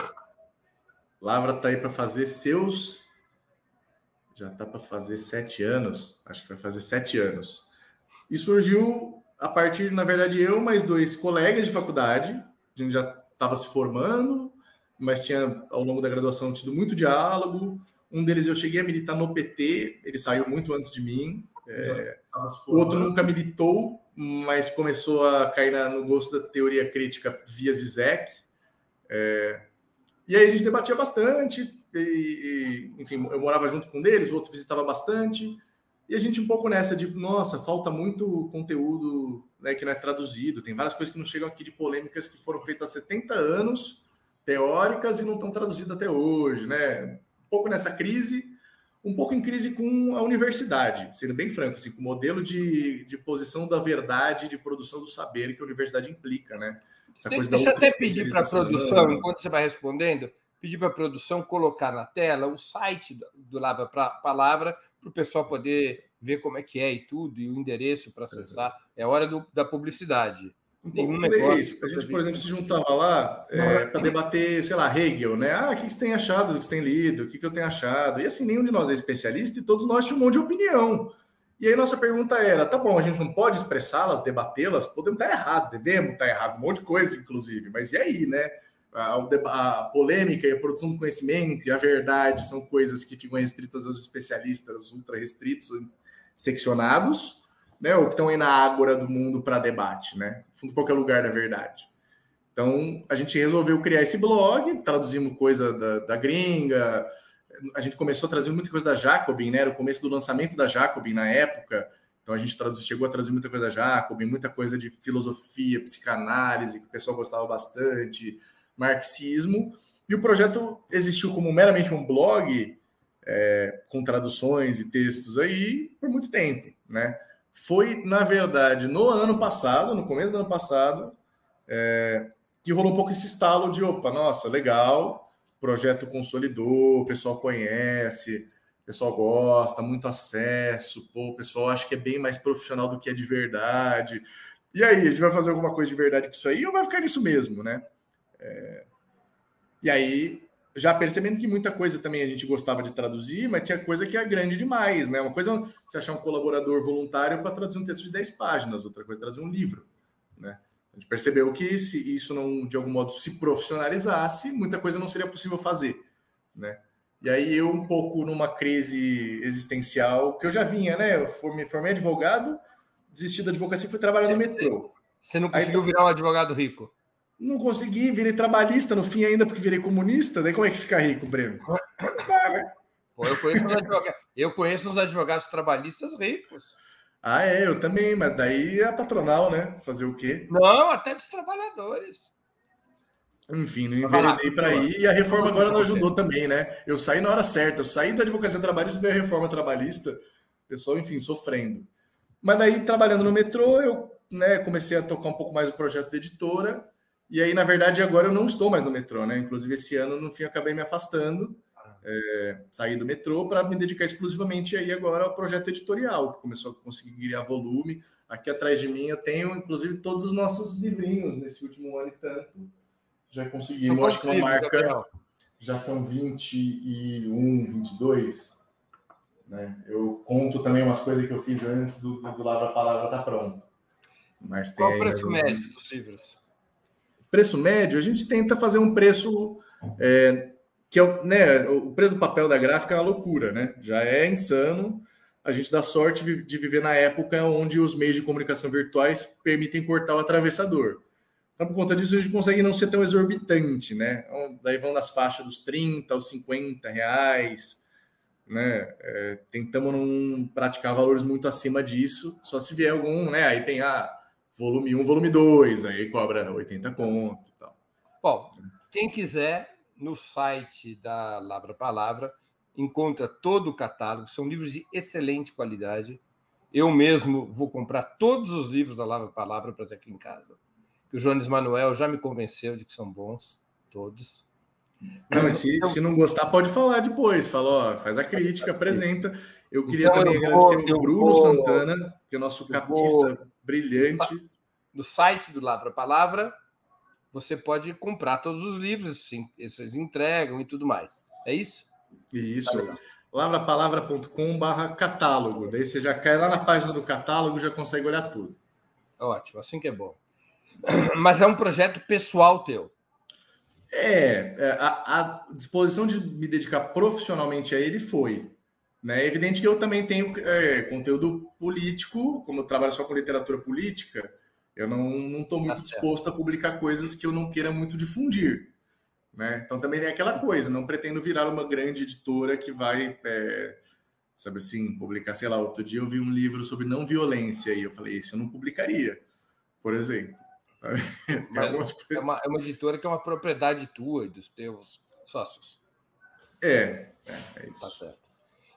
Lavra está aí para fazer seus. Já está para fazer sete anos. Acho que vai fazer sete anos. E surgiu a partir, na verdade, eu mais dois colegas de faculdade. A gente já estava se formando, mas tinha ao longo da graduação tido muito diálogo. Um deles eu cheguei a militar no PT, ele saiu muito antes de mim. É, o outro nunca militou, mas começou a cair na, no gosto da teoria crítica via Zizek. É, e aí a gente debatia bastante, e, e, enfim, eu morava junto com um deles, o outro visitava bastante, e a gente um pouco nessa de, nossa, falta muito conteúdo né, que não é traduzido. Tem várias coisas que não chegam aqui de polêmicas que foram feitas há 70 anos, teóricas, e não estão traduzidas até hoje. Né? Um pouco nessa crise, um pouco em crise com a universidade, sendo bem franco, assim, com o modelo de, de posição da verdade, de produção do saber que a universidade implica. Né? Essa coisa Deixa eu até pedir para a produção, enquanto você vai respondendo, pedir para a produção colocar na tela o site do Lava Palavra para o pessoal poder ver como é que é e tudo, e o endereço para acessar. É hora do, da publicidade. Nenhum negócio. Isso. A gente, por exemplo, se juntava lá é, para debater, sei lá, Hegel, né? Ah, o que você tem achado, o que você tem lido, o que eu tenho achado. E assim, nenhum de nós é especialista e todos nós tínhamos um monte de opinião. E aí nossa pergunta era: tá bom, a gente não pode expressá-las, debatê-las, podemos estar errado, devemos estar errado, um monte de coisa, inclusive, mas e aí, né? A, a, polêmica e a produção do conhecimento e a verdade são coisas que ficam restritas aos especialistas ultra restritos, seccionados, né, ou que estão aí na ágora do mundo para debate, né? Fundo qualquer lugar da verdade. Então, a gente resolveu criar esse blog, traduzimos coisa da, da gringa, a gente começou a trazer muita coisa da Jacobin, né? Era o começo do lançamento da Jacobin na época. Então a gente traduz, chegou a traduzir muita coisa da Jacobin, muita coisa de filosofia, psicanálise, que o pessoal gostava bastante, marxismo. E o projeto existiu como meramente um blog, é, com traduções e textos aí, por muito tempo, né? Foi, na verdade, no ano passado, no começo do ano passado, é, que rolou um pouco esse estalo de, opa, nossa, legal, projeto consolidou, o pessoal conhece, o pessoal gosta, muito acesso, pô, o pessoal acha que é bem mais profissional do que é de verdade. E aí, a gente vai fazer alguma coisa de verdade com isso aí ou vai ficar nisso mesmo, né? É... E aí, já percebendo que muita coisa também a gente gostava de traduzir, mas tinha coisa que é grande demais, né? Uma coisa é você achar um colaborador voluntário para traduzir um texto de 10 páginas, outra coisa é traduzir um livro, né? A gente percebeu que se isso não, de algum modo, se profissionalizasse, muita coisa não seria possível fazer, né? E aí eu, um pouco numa crise existencial, que eu já vinha, né? Eu formei, formei advogado, desisti da advocacia e fui trabalhar no metrô. Você não conseguiu aí, virar um advogado rico? Não consegui, virei trabalhista no fim ainda, porque virei comunista. Daí como é que fica rico, Breno? Não dá, né? Pô, eu, conheço eu conheço uns advogados trabalhistas ricos. Ah, é, eu também, mas daí é a patronal, né? Fazer o quê? Não, até dos trabalhadores. Enfim, não enveredei para ir e a reforma agora não ajudou também, né? Eu saí na hora certa, eu saí da advocacia trabalhista e veio a reforma trabalhista, pessoal, enfim, sofrendo. Mas daí, trabalhando no metrô, eu né, comecei a tocar um pouco mais o projeto da editora, e aí, na verdade, agora eu não estou mais no metrô, né? Inclusive, esse ano, no fim, acabei me afastando é, sair do metrô para me dedicar exclusivamente aí agora ao projeto editorial, que começou a conseguir criar volume. Aqui atrás de mim eu tenho, inclusive, todos os nossos livrinhos nesse último ano e tanto. Já conseguimos, acho que uma marca. Gabriel? Já são 21, 22. Né? Eu conto também umas coisas que eu fiz antes do, do Lavra a Palavra tá pronto. Mas Qual o preço médio dos livros? Preço médio, a gente tenta fazer um preço é, que é, né, o preço do papel da gráfica é uma loucura, né? Já é insano. A gente dá sorte de viver na época onde os meios de comunicação virtuais permitem cortar o atravessador. Então, por conta disso, a gente consegue não ser tão exorbitante, né? Então, daí vão das faixas dos 30 aos 50 reais, né? É, tentamos não praticar valores muito acima disso, só se vier algum, né? Aí tem a ah, volume 1, volume 2, aí cobra 80 conto e tal. Bom, quem quiser no site da Lavra Palavra, encontra todo o catálogo, são livros de excelente qualidade. Eu mesmo vou comprar todos os livros da Lavra Palavra para ter aqui em casa. O Jones Manuel já me convenceu de que são bons, todos. Não, se, se não gostar, pode falar depois. Fala, ó, faz a crítica, apresenta. Eu queria então, também eu agradecer vou, o Bruno vou, Santana, que é nosso capista vou, brilhante. No site do Lavra Palavra, você pode comprar todos os livros, esses entregam e tudo mais. É isso? Isso. Tá lavrapalavra.com barra catálogo. Daí você já cai lá na página do catálogo já consegue olhar tudo. Ótimo, assim que é bom. Mas é um projeto pessoal teu. É, é, a, a disposição de me dedicar profissionalmente a ele foi. Né? É evidente que eu também tenho é, conteúdo político, como eu trabalho só com literatura política, eu não estou muito tá disposto a publicar coisas que eu não queira muito difundir. Né? Então também é aquela coisa, não pretendo virar uma grande editora que vai, é, sabe assim, publicar, sei lá, outro dia eu vi um livro sobre não violência e eu falei, isso eu não publicaria, por exemplo. é, uma, é uma editora que é uma propriedade tua e dos teus sócios. É, é, é isso. Tá certo.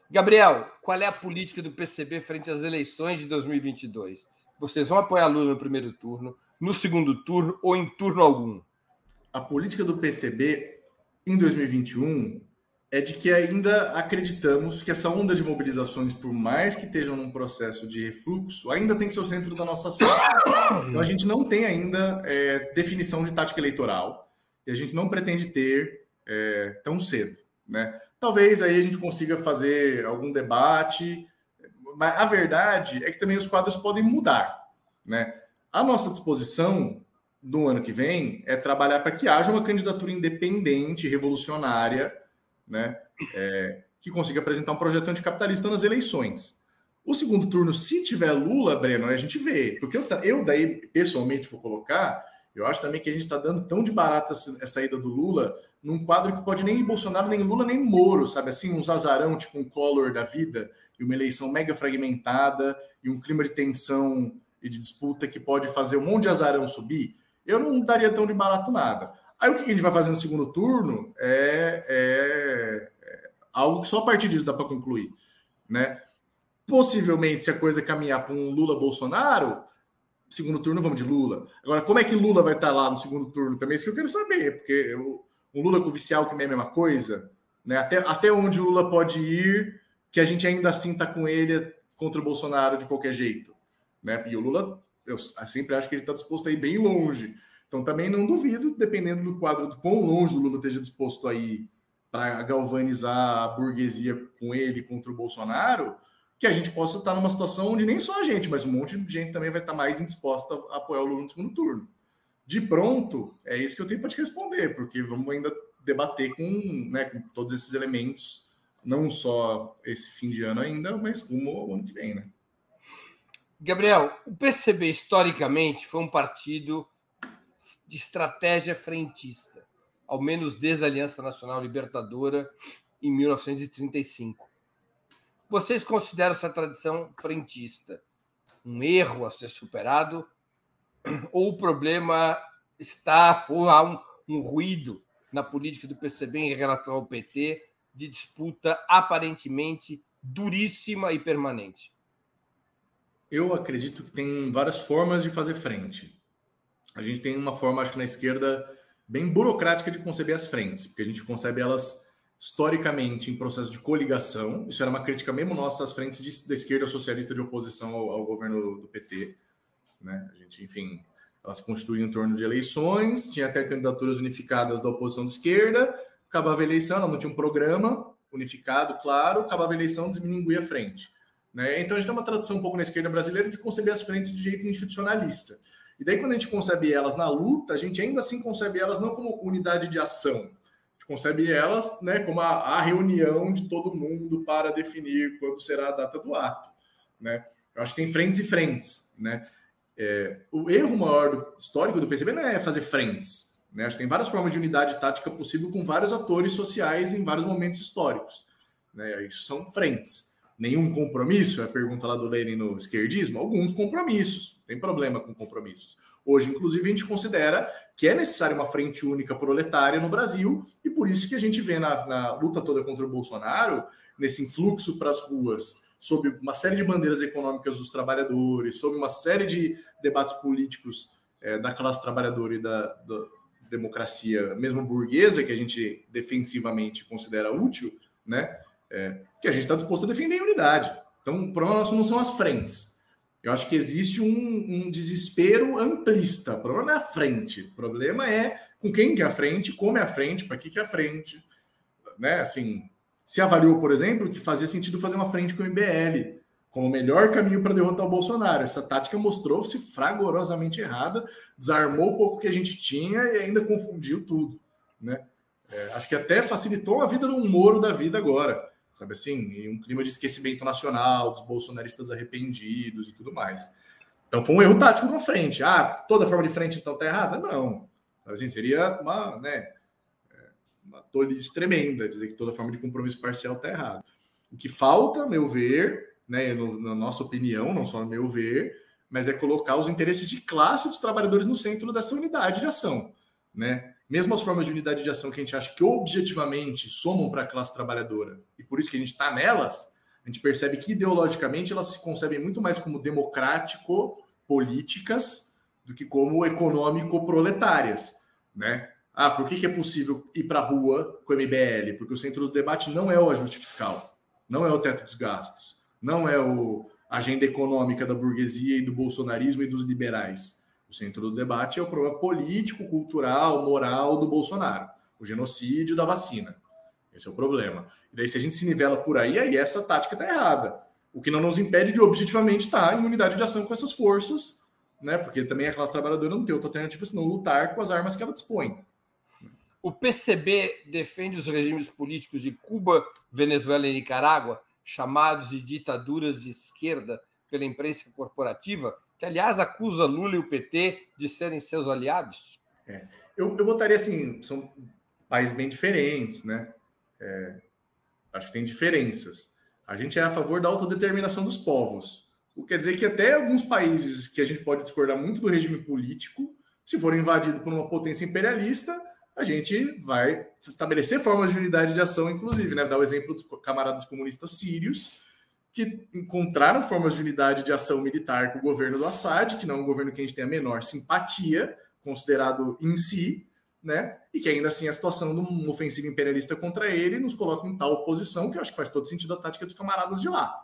Gabriel, qual é a política do PCB frente às eleições de 2022? Vocês vão apoiar Lula no primeiro turno, no segundo turno ou em turno algum? A política do PCB em 2021 é de que ainda acreditamos que essa onda de mobilizações, por mais que estejam num processo de refluxo, ainda tem que ser o centro da nossa ação. Então a gente não tem ainda é, definição de tática eleitoral e a gente não pretende ter é, tão cedo, né? Talvez aí a gente consiga fazer algum debate mas a verdade é que também os quadros podem mudar, né? A nossa disposição no ano que vem é trabalhar para que haja uma candidatura independente, revolucionária, né? É, que consiga apresentar um projeto anticapitalista nas eleições. O segundo turno, se tiver Lula, Breno, a gente vê. Porque eu, eu daí, pessoalmente, vou colocar, eu acho também que a gente está dando tão de barata a saída do Lula num quadro que pode nem Bolsonaro, nem Lula, nem Moro, sabe? Assim, uns azarão, tipo um color da vida, e uma eleição mega fragmentada, e um clima de tensão e de disputa que pode fazer um monte de azarão subir. Eu não daria tão de barato nada. Aí o que a gente vai fazer no segundo turno é, é, é algo que só a partir disso dá para concluir, né? Possivelmente, se a coisa caminhar para um Lula-Bolsonaro, segundo turno vamos de Lula. Agora, como é que Lula vai estar lá no segundo turno também? Isso que eu quero saber, porque o Lula com o Vicial, que é a mesma coisa, né? Até, até onde o Lula pode ir, que a gente ainda assim está com ele contra o Bolsonaro de qualquer jeito, né? E o Lula, eu sempre acho que ele está disposto a ir bem longe. Então também não duvido, dependendo do quadro, do quão longe o Lula esteja disposto a ir para galvanizar a burguesia com ele contra o Bolsonaro, que a gente possa estar numa situação onde nem só a gente, mas um monte de gente também vai estar mais indisposta a apoiar o Lula no segundo turno. De pronto, é isso que eu tenho para te responder, porque vamos ainda debater com, né, com todos esses elementos, não só esse fim de ano ainda, mas rumo ao ano que vem, né? Gabriel, o PCB historicamente foi um partido de estratégia frentista, ao menos desde a Aliança Nacional Libertadora em 1935. Vocês consideram essa tradição frentista um erro a ser superado? Ou o problema está, ou há um, um ruído na política do PCB em relação ao PT de disputa aparentemente duríssima e permanente? Eu acredito que tem várias formas de fazer frente. A gente tem uma forma, acho na esquerda, bem burocrática de conceber as frentes, porque a gente concebe elas historicamente em processo de coligação. Isso era uma crítica mesmo nossa às frentes de, da esquerda socialista de oposição ao, ao governo do PT. Né? A gente, enfim, elas constituíam em torno de eleições, tinha até candidaturas unificadas da oposição de esquerda, acabava a eleição, ela não tinha um programa unificado, claro, acabava a eleição, desmininguia a frente. Né? Então a gente tem uma tradição um pouco na esquerda brasileira de conceber as frentes de jeito institucionalista. E daí, quando a gente concebe elas na luta, a gente ainda assim concebe elas não como unidade de ação, concebe elas né, como a, a, reunião de todo mundo para definir quando será a data do ato. Né? Eu acho que tem frentes e frentes. Né? É, o erro maior do, histórico do PCB não é fazer frentes. Né? Acho que tem várias formas de unidade tática possível com vários atores sociais em vários momentos históricos. Né? Isso são frentes. Nenhum compromisso? É a pergunta lá do Lenin no esquerdismo. Alguns compromissos. Tem problema com compromissos. Hoje, inclusive, a gente considera que é necessária uma frente única proletária no Brasil, e por isso que a gente vê na, na luta toda contra o Bolsonaro, nesse influxo para as ruas, sob uma série de bandeiras econômicas dos trabalhadores, sob uma série de debates políticos é, da classe trabalhadora e da, da democracia, mesmo burguesa, que a gente defensivamente considera útil, né? É, que a gente está disposto a defender em unidade. Então, o problema nosso não são as frentes. Eu acho que existe um, um, desespero amplista. O problema não é a frente. O problema é com quem que é a frente, como é a frente, para que, que é a frente. Né? Assim, se avaliou, por exemplo, que fazia sentido fazer uma frente com o MBL como o melhor caminho para derrotar o Bolsonaro. Essa tática mostrou-se fragorosamente errada, desarmou o pouco que a gente tinha e ainda confundiu tudo. Né? É, acho que até facilitou a vida do Moro da vida agora sabe assim? Um clima de esquecimento nacional, dos bolsonaristas arrependidos e tudo mais. Então foi um erro tático na frente. Ah, toda forma de frente então tá errada? Não. Assim, seria uma, né, é, uma tolice tremenda dizer que toda forma de compromisso parcial tá errada. O que falta, meu ver, né, no, na nossa opinião, não só no meu ver, mas é colocar os interesses de classe dos trabalhadores no centro dessa unidade de ação, né? mesmo as formas de unidade de ação que a gente acha que objetivamente somam para a classe trabalhadora, e por isso que a gente está nelas, a gente percebe que ideologicamente elas se concebem muito mais como democrático-políticas do que como econômico-proletárias, né? Ah, por que, que é possível ir para a rua com o MBL? Porque o centro do debate não é o ajuste fiscal, não é o teto dos gastos, não é o, a agenda econômica da burguesia e do bolsonarismo e dos liberais o centro do debate é o problema político, cultural, moral do Bolsonaro, o genocídio da vacina. Esse é o problema. E daí, se a gente se nivela por aí, aí essa tática está errada. O que não nos impede de objetivamente estar tá em unidade de ação com essas forças, né? Porque também a classe trabalhadora não tem outra alternativa senão lutar com as armas que ela dispõe. O PCB defende os regimes políticos de Cuba, Venezuela e Nicarágua chamados de ditaduras de esquerda pela imprensa corporativa, que aliás acusa Lula e o PT de serem seus aliados? É. Eu, eu botaria assim, são países bem diferentes, né? É, acho que tem diferenças. A gente é a favor da autodeterminação dos povos. O que quer dizer que até alguns países que a gente pode discordar muito do regime político, se forem invadidos por uma potência imperialista, a gente vai estabelecer formas de unidade de ação, inclusive, né? Dar o exemplo dos camaradas comunistas sírios, que encontraram formas de unidade de ação militar com o governo do Assad, que não é um governo que a gente tem a menor simpatia, considerado em si, né? E que ainda assim a situação de uma ofensiva imperialista contra ele nos coloca em tal posição que eu acho que faz todo sentido a tática dos camaradas de lá,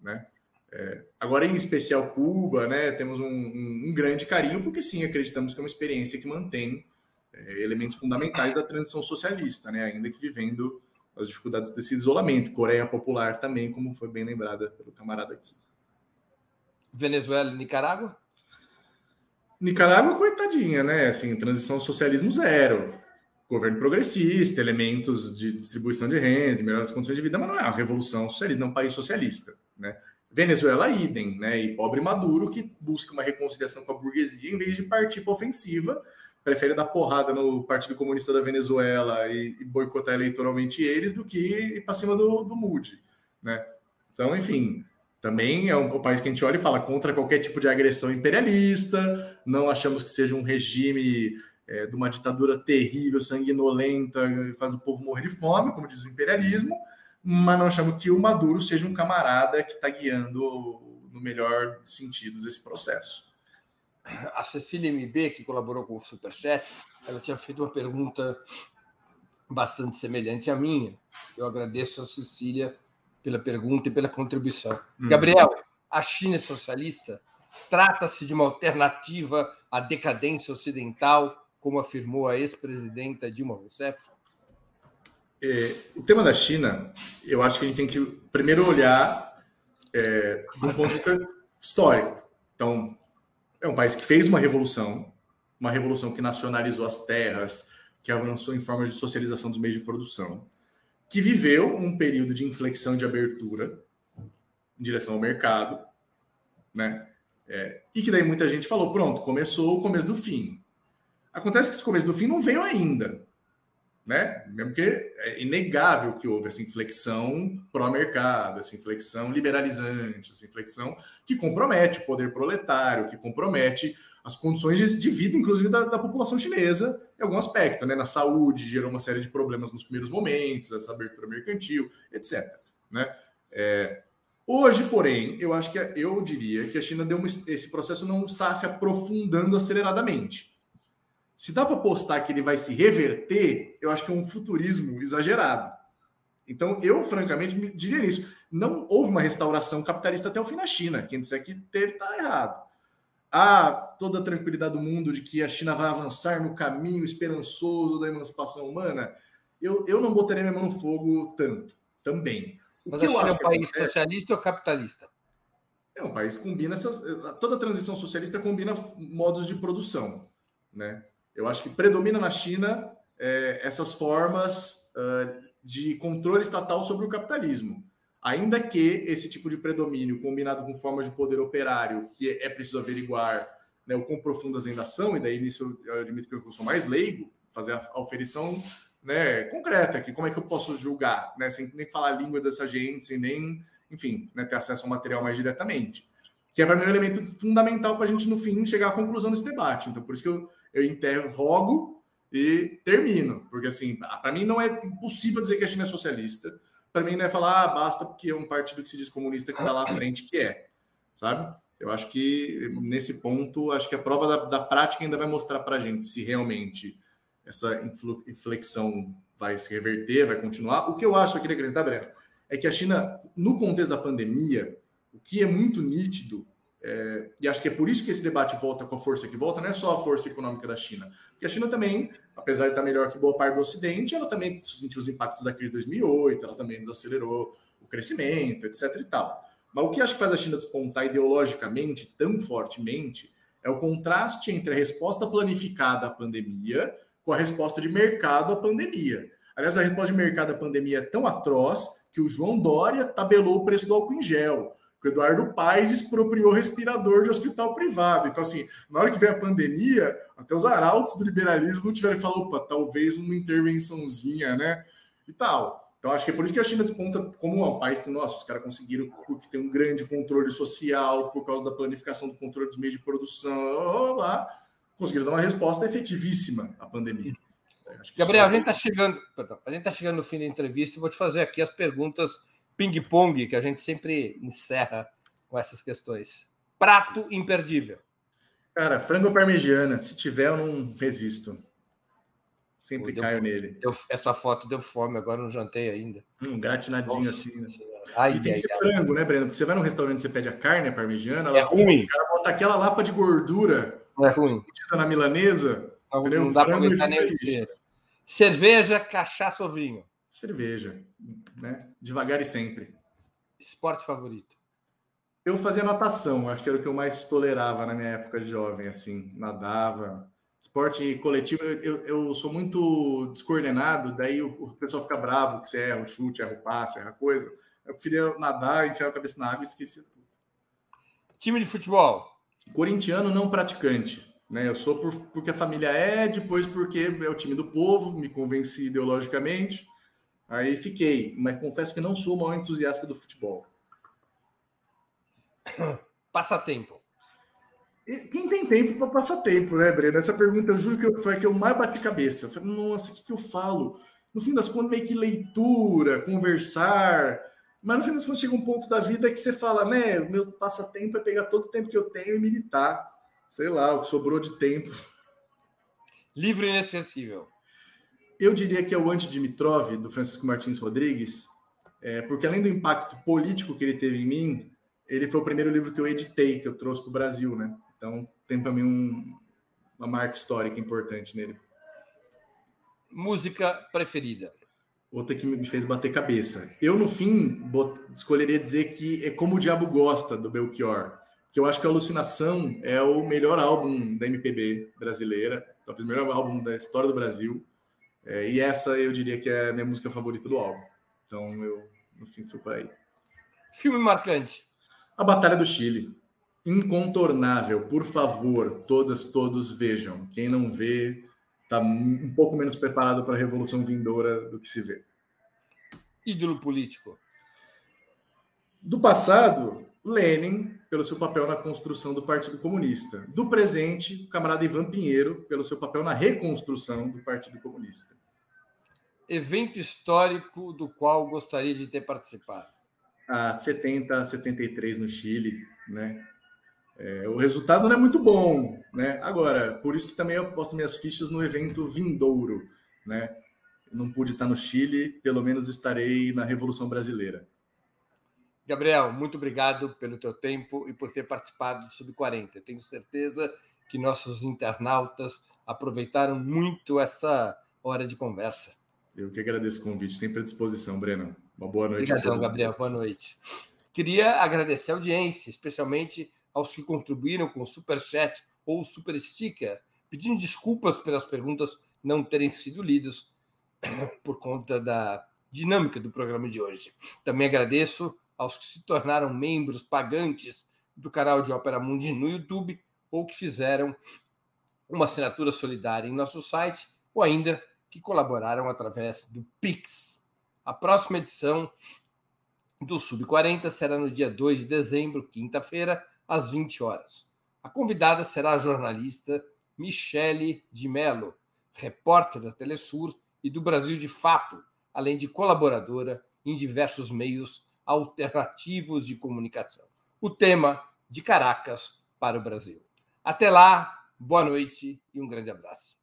né? É, agora, em especial Cuba, né? Temos um, um, um, grande carinho, porque sim, acreditamos que é uma experiência que mantém elementos fundamentais da transição socialista, né? Ainda que vivendo as dificuldades desse isolamento. Coreia Popular também, como foi bem lembrada pelo camarada aqui. Venezuela e Nicarágua? Nicarágua, coitadinha, né? Assim, transição socialismo zero. Governo progressista, elementos de distribuição de renda, melhores condições de vida, mas não é uma revolução socialista, não é um país socialista, né? Venezuela, idem, né? E pobre Maduro, que busca uma reconciliação com a burguesia em vez de partir para ofensiva, prefere dar porrada no Partido Comunista da Venezuela e, e boicotar eleitoralmente eles do que ir para cima do, do Moody, né? Então, enfim, também é um, um, país que a gente olha e fala contra qualquer tipo de agressão imperialista, não achamos que seja um regime é, de uma ditadura terrível, sanguinolenta, que faz o povo morrer de fome, como diz o imperialismo, mas não achamos que o Maduro seja um camarada que está guiando, no melhor sentido, esse processo. A Cecília MB, que colaborou com o Superchat, ela tinha feito uma pergunta bastante semelhante à minha. Eu agradeço a Cecília pela pergunta e pela contribuição. Hum. Gabriel, a China é socialista? Trata-se de uma alternativa à decadência ocidental, como afirmou a ex-presidenta Dilma Rousseff? É, o tema da China, eu acho que a gente tem que primeiro olhar é, um ponto de vista histórico. Então, é um país que fez uma revolução, uma revolução que nacionalizou as terras, que avançou em formas de socialização dos meios de produção que viveu um período de inflexão de abertura em direção ao mercado, né? É, e que daí muita gente falou: pronto, começou o começo do fim. Acontece que esse começo do fim não veio ainda, né? Mesmo que é inegável que houve essa inflexão pró-mercado, essa inflexão liberalizante, essa inflexão que compromete o poder proletário, que compromete as condições de vida, inclusive, da, da, população chinesa, em algum aspecto, né? Na saúde, gerou uma série de problemas nos primeiros momentos, essa abertura mercantil, etc. Né? É, hoje, porém, eu acho que eu diria que a China deu uma, esse processo não está se aprofundando aceleradamente. Se dá para apostar que ele vai se reverter, eu acho que é um futurismo exagerado. Então, eu, francamente, diria isso. Não houve uma restauração capitalista até o fim na China. Quem disser que teve, está errado há toda a tranquilidade do mundo de que a China vai avançar no caminho esperançoso da emancipação humana, eu, eu não botaria minha mão no fogo tanto, também. O Mas a China é um país acontece... socialista ou capitalista? É um país que combina essas. Toda transição socialista combina modos de produção. Né? Eu acho que predomina na China é, essas formas uh, de controle estatal sobre o capitalismo. Ainda que esse tipo de predomínio, combinado com formas de poder operário, que é preciso averiguar né, o quão profundas ainda são, e daí nisso eu admito que eu sou mais leigo, fazer a oferição né, concreta, que como é que eu posso julgar, né, sem nem falar a língua dessa gente, sem nem, enfim, né, ter acesso ao material mais diretamente. Que é para mim um elemento fundamental para a gente, no fim, chegar à conclusão desse debate. Então, por isso que eu, eu interrogo e termino, porque assim, para mim não é impossível dizer que a China é socialista para mim não é falar, ah, basta porque é um partido que se diz comunista que está lá à frente, que é, sabe? Eu acho que nesse ponto, acho que a prova da, da prática ainda vai mostrar para a gente se realmente essa inflexão vai se reverter, vai continuar. O que eu acho, eu queria acrescentar, Breno, é que a China, no contexto da pandemia, o que é muito nítido é, e acho que é por isso que esse debate volta com a força que volta, não é só a força econômica da China. Porque a China também, apesar de estar melhor que boa parte do Ocidente, ela também sentiu os impactos da crise de 2008, ela também desacelerou o crescimento, etc. e tal. Mas o que acho que faz a China despontar ideologicamente tão fortemente é o contraste entre a resposta planificada à pandemia com a resposta de mercado à pandemia. Aliás, a resposta de mercado à pandemia é tão atroz que o João Dória tabelou o preço do álcool em gel. O Eduardo Paes expropriou respirador de hospital privado. Então, assim, na hora que veio a pandemia, até os arautos do liberalismo tiveram que falar, opa, talvez uma intervençãozinha, né? E tal. Então, acho que é por isso que a China desponta como um país que, nossa, os caras conseguiram, porque tem um grande controle social, por causa da planificação do controle dos meios de produção, lá, conseguiram dar uma resposta efetivíssima à pandemia. Gabriel, a gente está chegando, perdão, a gente está chegando no fim da entrevista vou te fazer aqui as perguntas ping-pong que a gente sempre encerra com essas questões. Prato imperdível. Cara, frango parmegiana. Se tiver, eu não resisto. Sempre Pô, caio nele. Deu, essa foto deu fome, agora não jantei ainda. Um gratinadinho Nossa, assim, né? Ai, e tem ai, que ser ai. frango, né, Breno? Porque você vai num restaurante você pede a carne a parmegiana, é ruim. o cara bota aquela lapa de gordura é ruim. na milanesa. Não, não dá para aguentar nem o Cerveja, cachaça ou vinho? Cerveja, né? Devagar e sempre. Esporte favorito? Eu fazia natação, acho que era o que eu mais tolerava na minha época de jovem, assim, nadava, esporte coletivo, eu, eu sou muito descoordenado, daí o, o, pessoal fica bravo que você erra o chute, erra o passe, erra coisa. Eu preferia nadar, enfiar a cabeça na água e esquecer tudo. Time de futebol? Corintiano não praticante. Né? Eu sou por, porque a família é, depois porque é o time do povo, me convenci ideologicamente. Aí fiquei, mas confesso que não sou o maior entusiasta do futebol. Passatempo. Quem tem tempo para passar tempo, né, Breno? Essa pergunta eu juro que eu, foi a que eu mais bati cabeça. falei, nossa, o que, que eu falo? No fim das contas, meio que leitura, conversar. Mas no fim das contas, chega um ponto da vida que você fala, né? O meu passatempo é pegar todo o tempo que eu tenho e militar. Sei lá, o que sobrou de tempo. Livro inacessível. Eu diria que é o Anti-Dimitrov, do Francisco Martins Rodrigues, é, porque além do impacto político que ele teve em mim, ele foi o primeiro livro que eu editei, que eu trouxe para o Brasil, né? Então tem para mim um, uma marca histórica importante nele. Música preferida? Outra que me fez bater cabeça. Eu, no fim, bot... escolheria dizer que é Como o Diabo Gosta, do Belchior. Que eu acho que a Alucinação é o melhor álbum da MPB brasileira, talvez o melhor álbum da história do Brasil. É, e essa eu diria que é a minha música favorita do álbum. Então eu, no fim, fui para aí. Filme marcante. A Batalha do Chile incontornável. Por favor, todas, todos vejam. Quem não vê está um pouco menos preparado para a revolução vindoura do que se vê. Ídolo político. Do passado, Lenin, pelo seu papel na construção do Partido Comunista. Do presente, o camarada Ivan Pinheiro, pelo seu papel na reconstrução do Partido Comunista. Evento histórico do qual gostaria de ter participado. A 70, 73 no Chile, né? É, o resultado não é muito bom, né? Agora, por isso que também eu posto minhas fichas no evento vindouro, né? não pude estar no Chile, pelo menos estarei na Revolução Brasileira. Gabriel, muito obrigado pelo teu tempo e por ter participado do Sub-40. tenho certeza que nossos internautas aproveitaram muito essa hora de conversa. Eu que agradeço o convite, sempre à disposição, Breno. Uma boa noite. Obrigadão, Gabriel. Boa noite. Queria agradecer a audiência, especialmente aos que contribuíram com o Super Chat ou o Super Sticker, pedindo desculpas pelas perguntas não terem sido lidas por conta da dinâmica do programa de hoje. Também agradeço aos que se tornaram membros pagantes do canal de Ópera Mundi no YouTube ou que fizeram uma assinatura solidária em nosso site ou ainda que colaboraram através do Pix. A próxima edição do Sub 40 será no dia 2 de dezembro, quinta-feira, às 20 horas. A convidada será a jornalista Michele de Mello, repórter da Telesur e do Brasil de Fato, além de colaboradora em diversos meios alternativos de comunicação. O tema de Caracas para o Brasil. Até lá, boa noite e um grande abraço.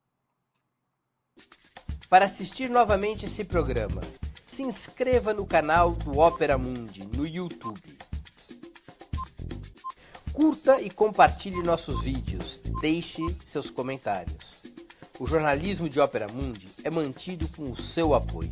Para assistir novamente esse programa, se inscreva no canal do Opera Mundi no YouTube. Curta e compartilhe nossos vídeos. Deixe seus comentários. O jornalismo de Ópera Mundi é mantido com o seu apoio.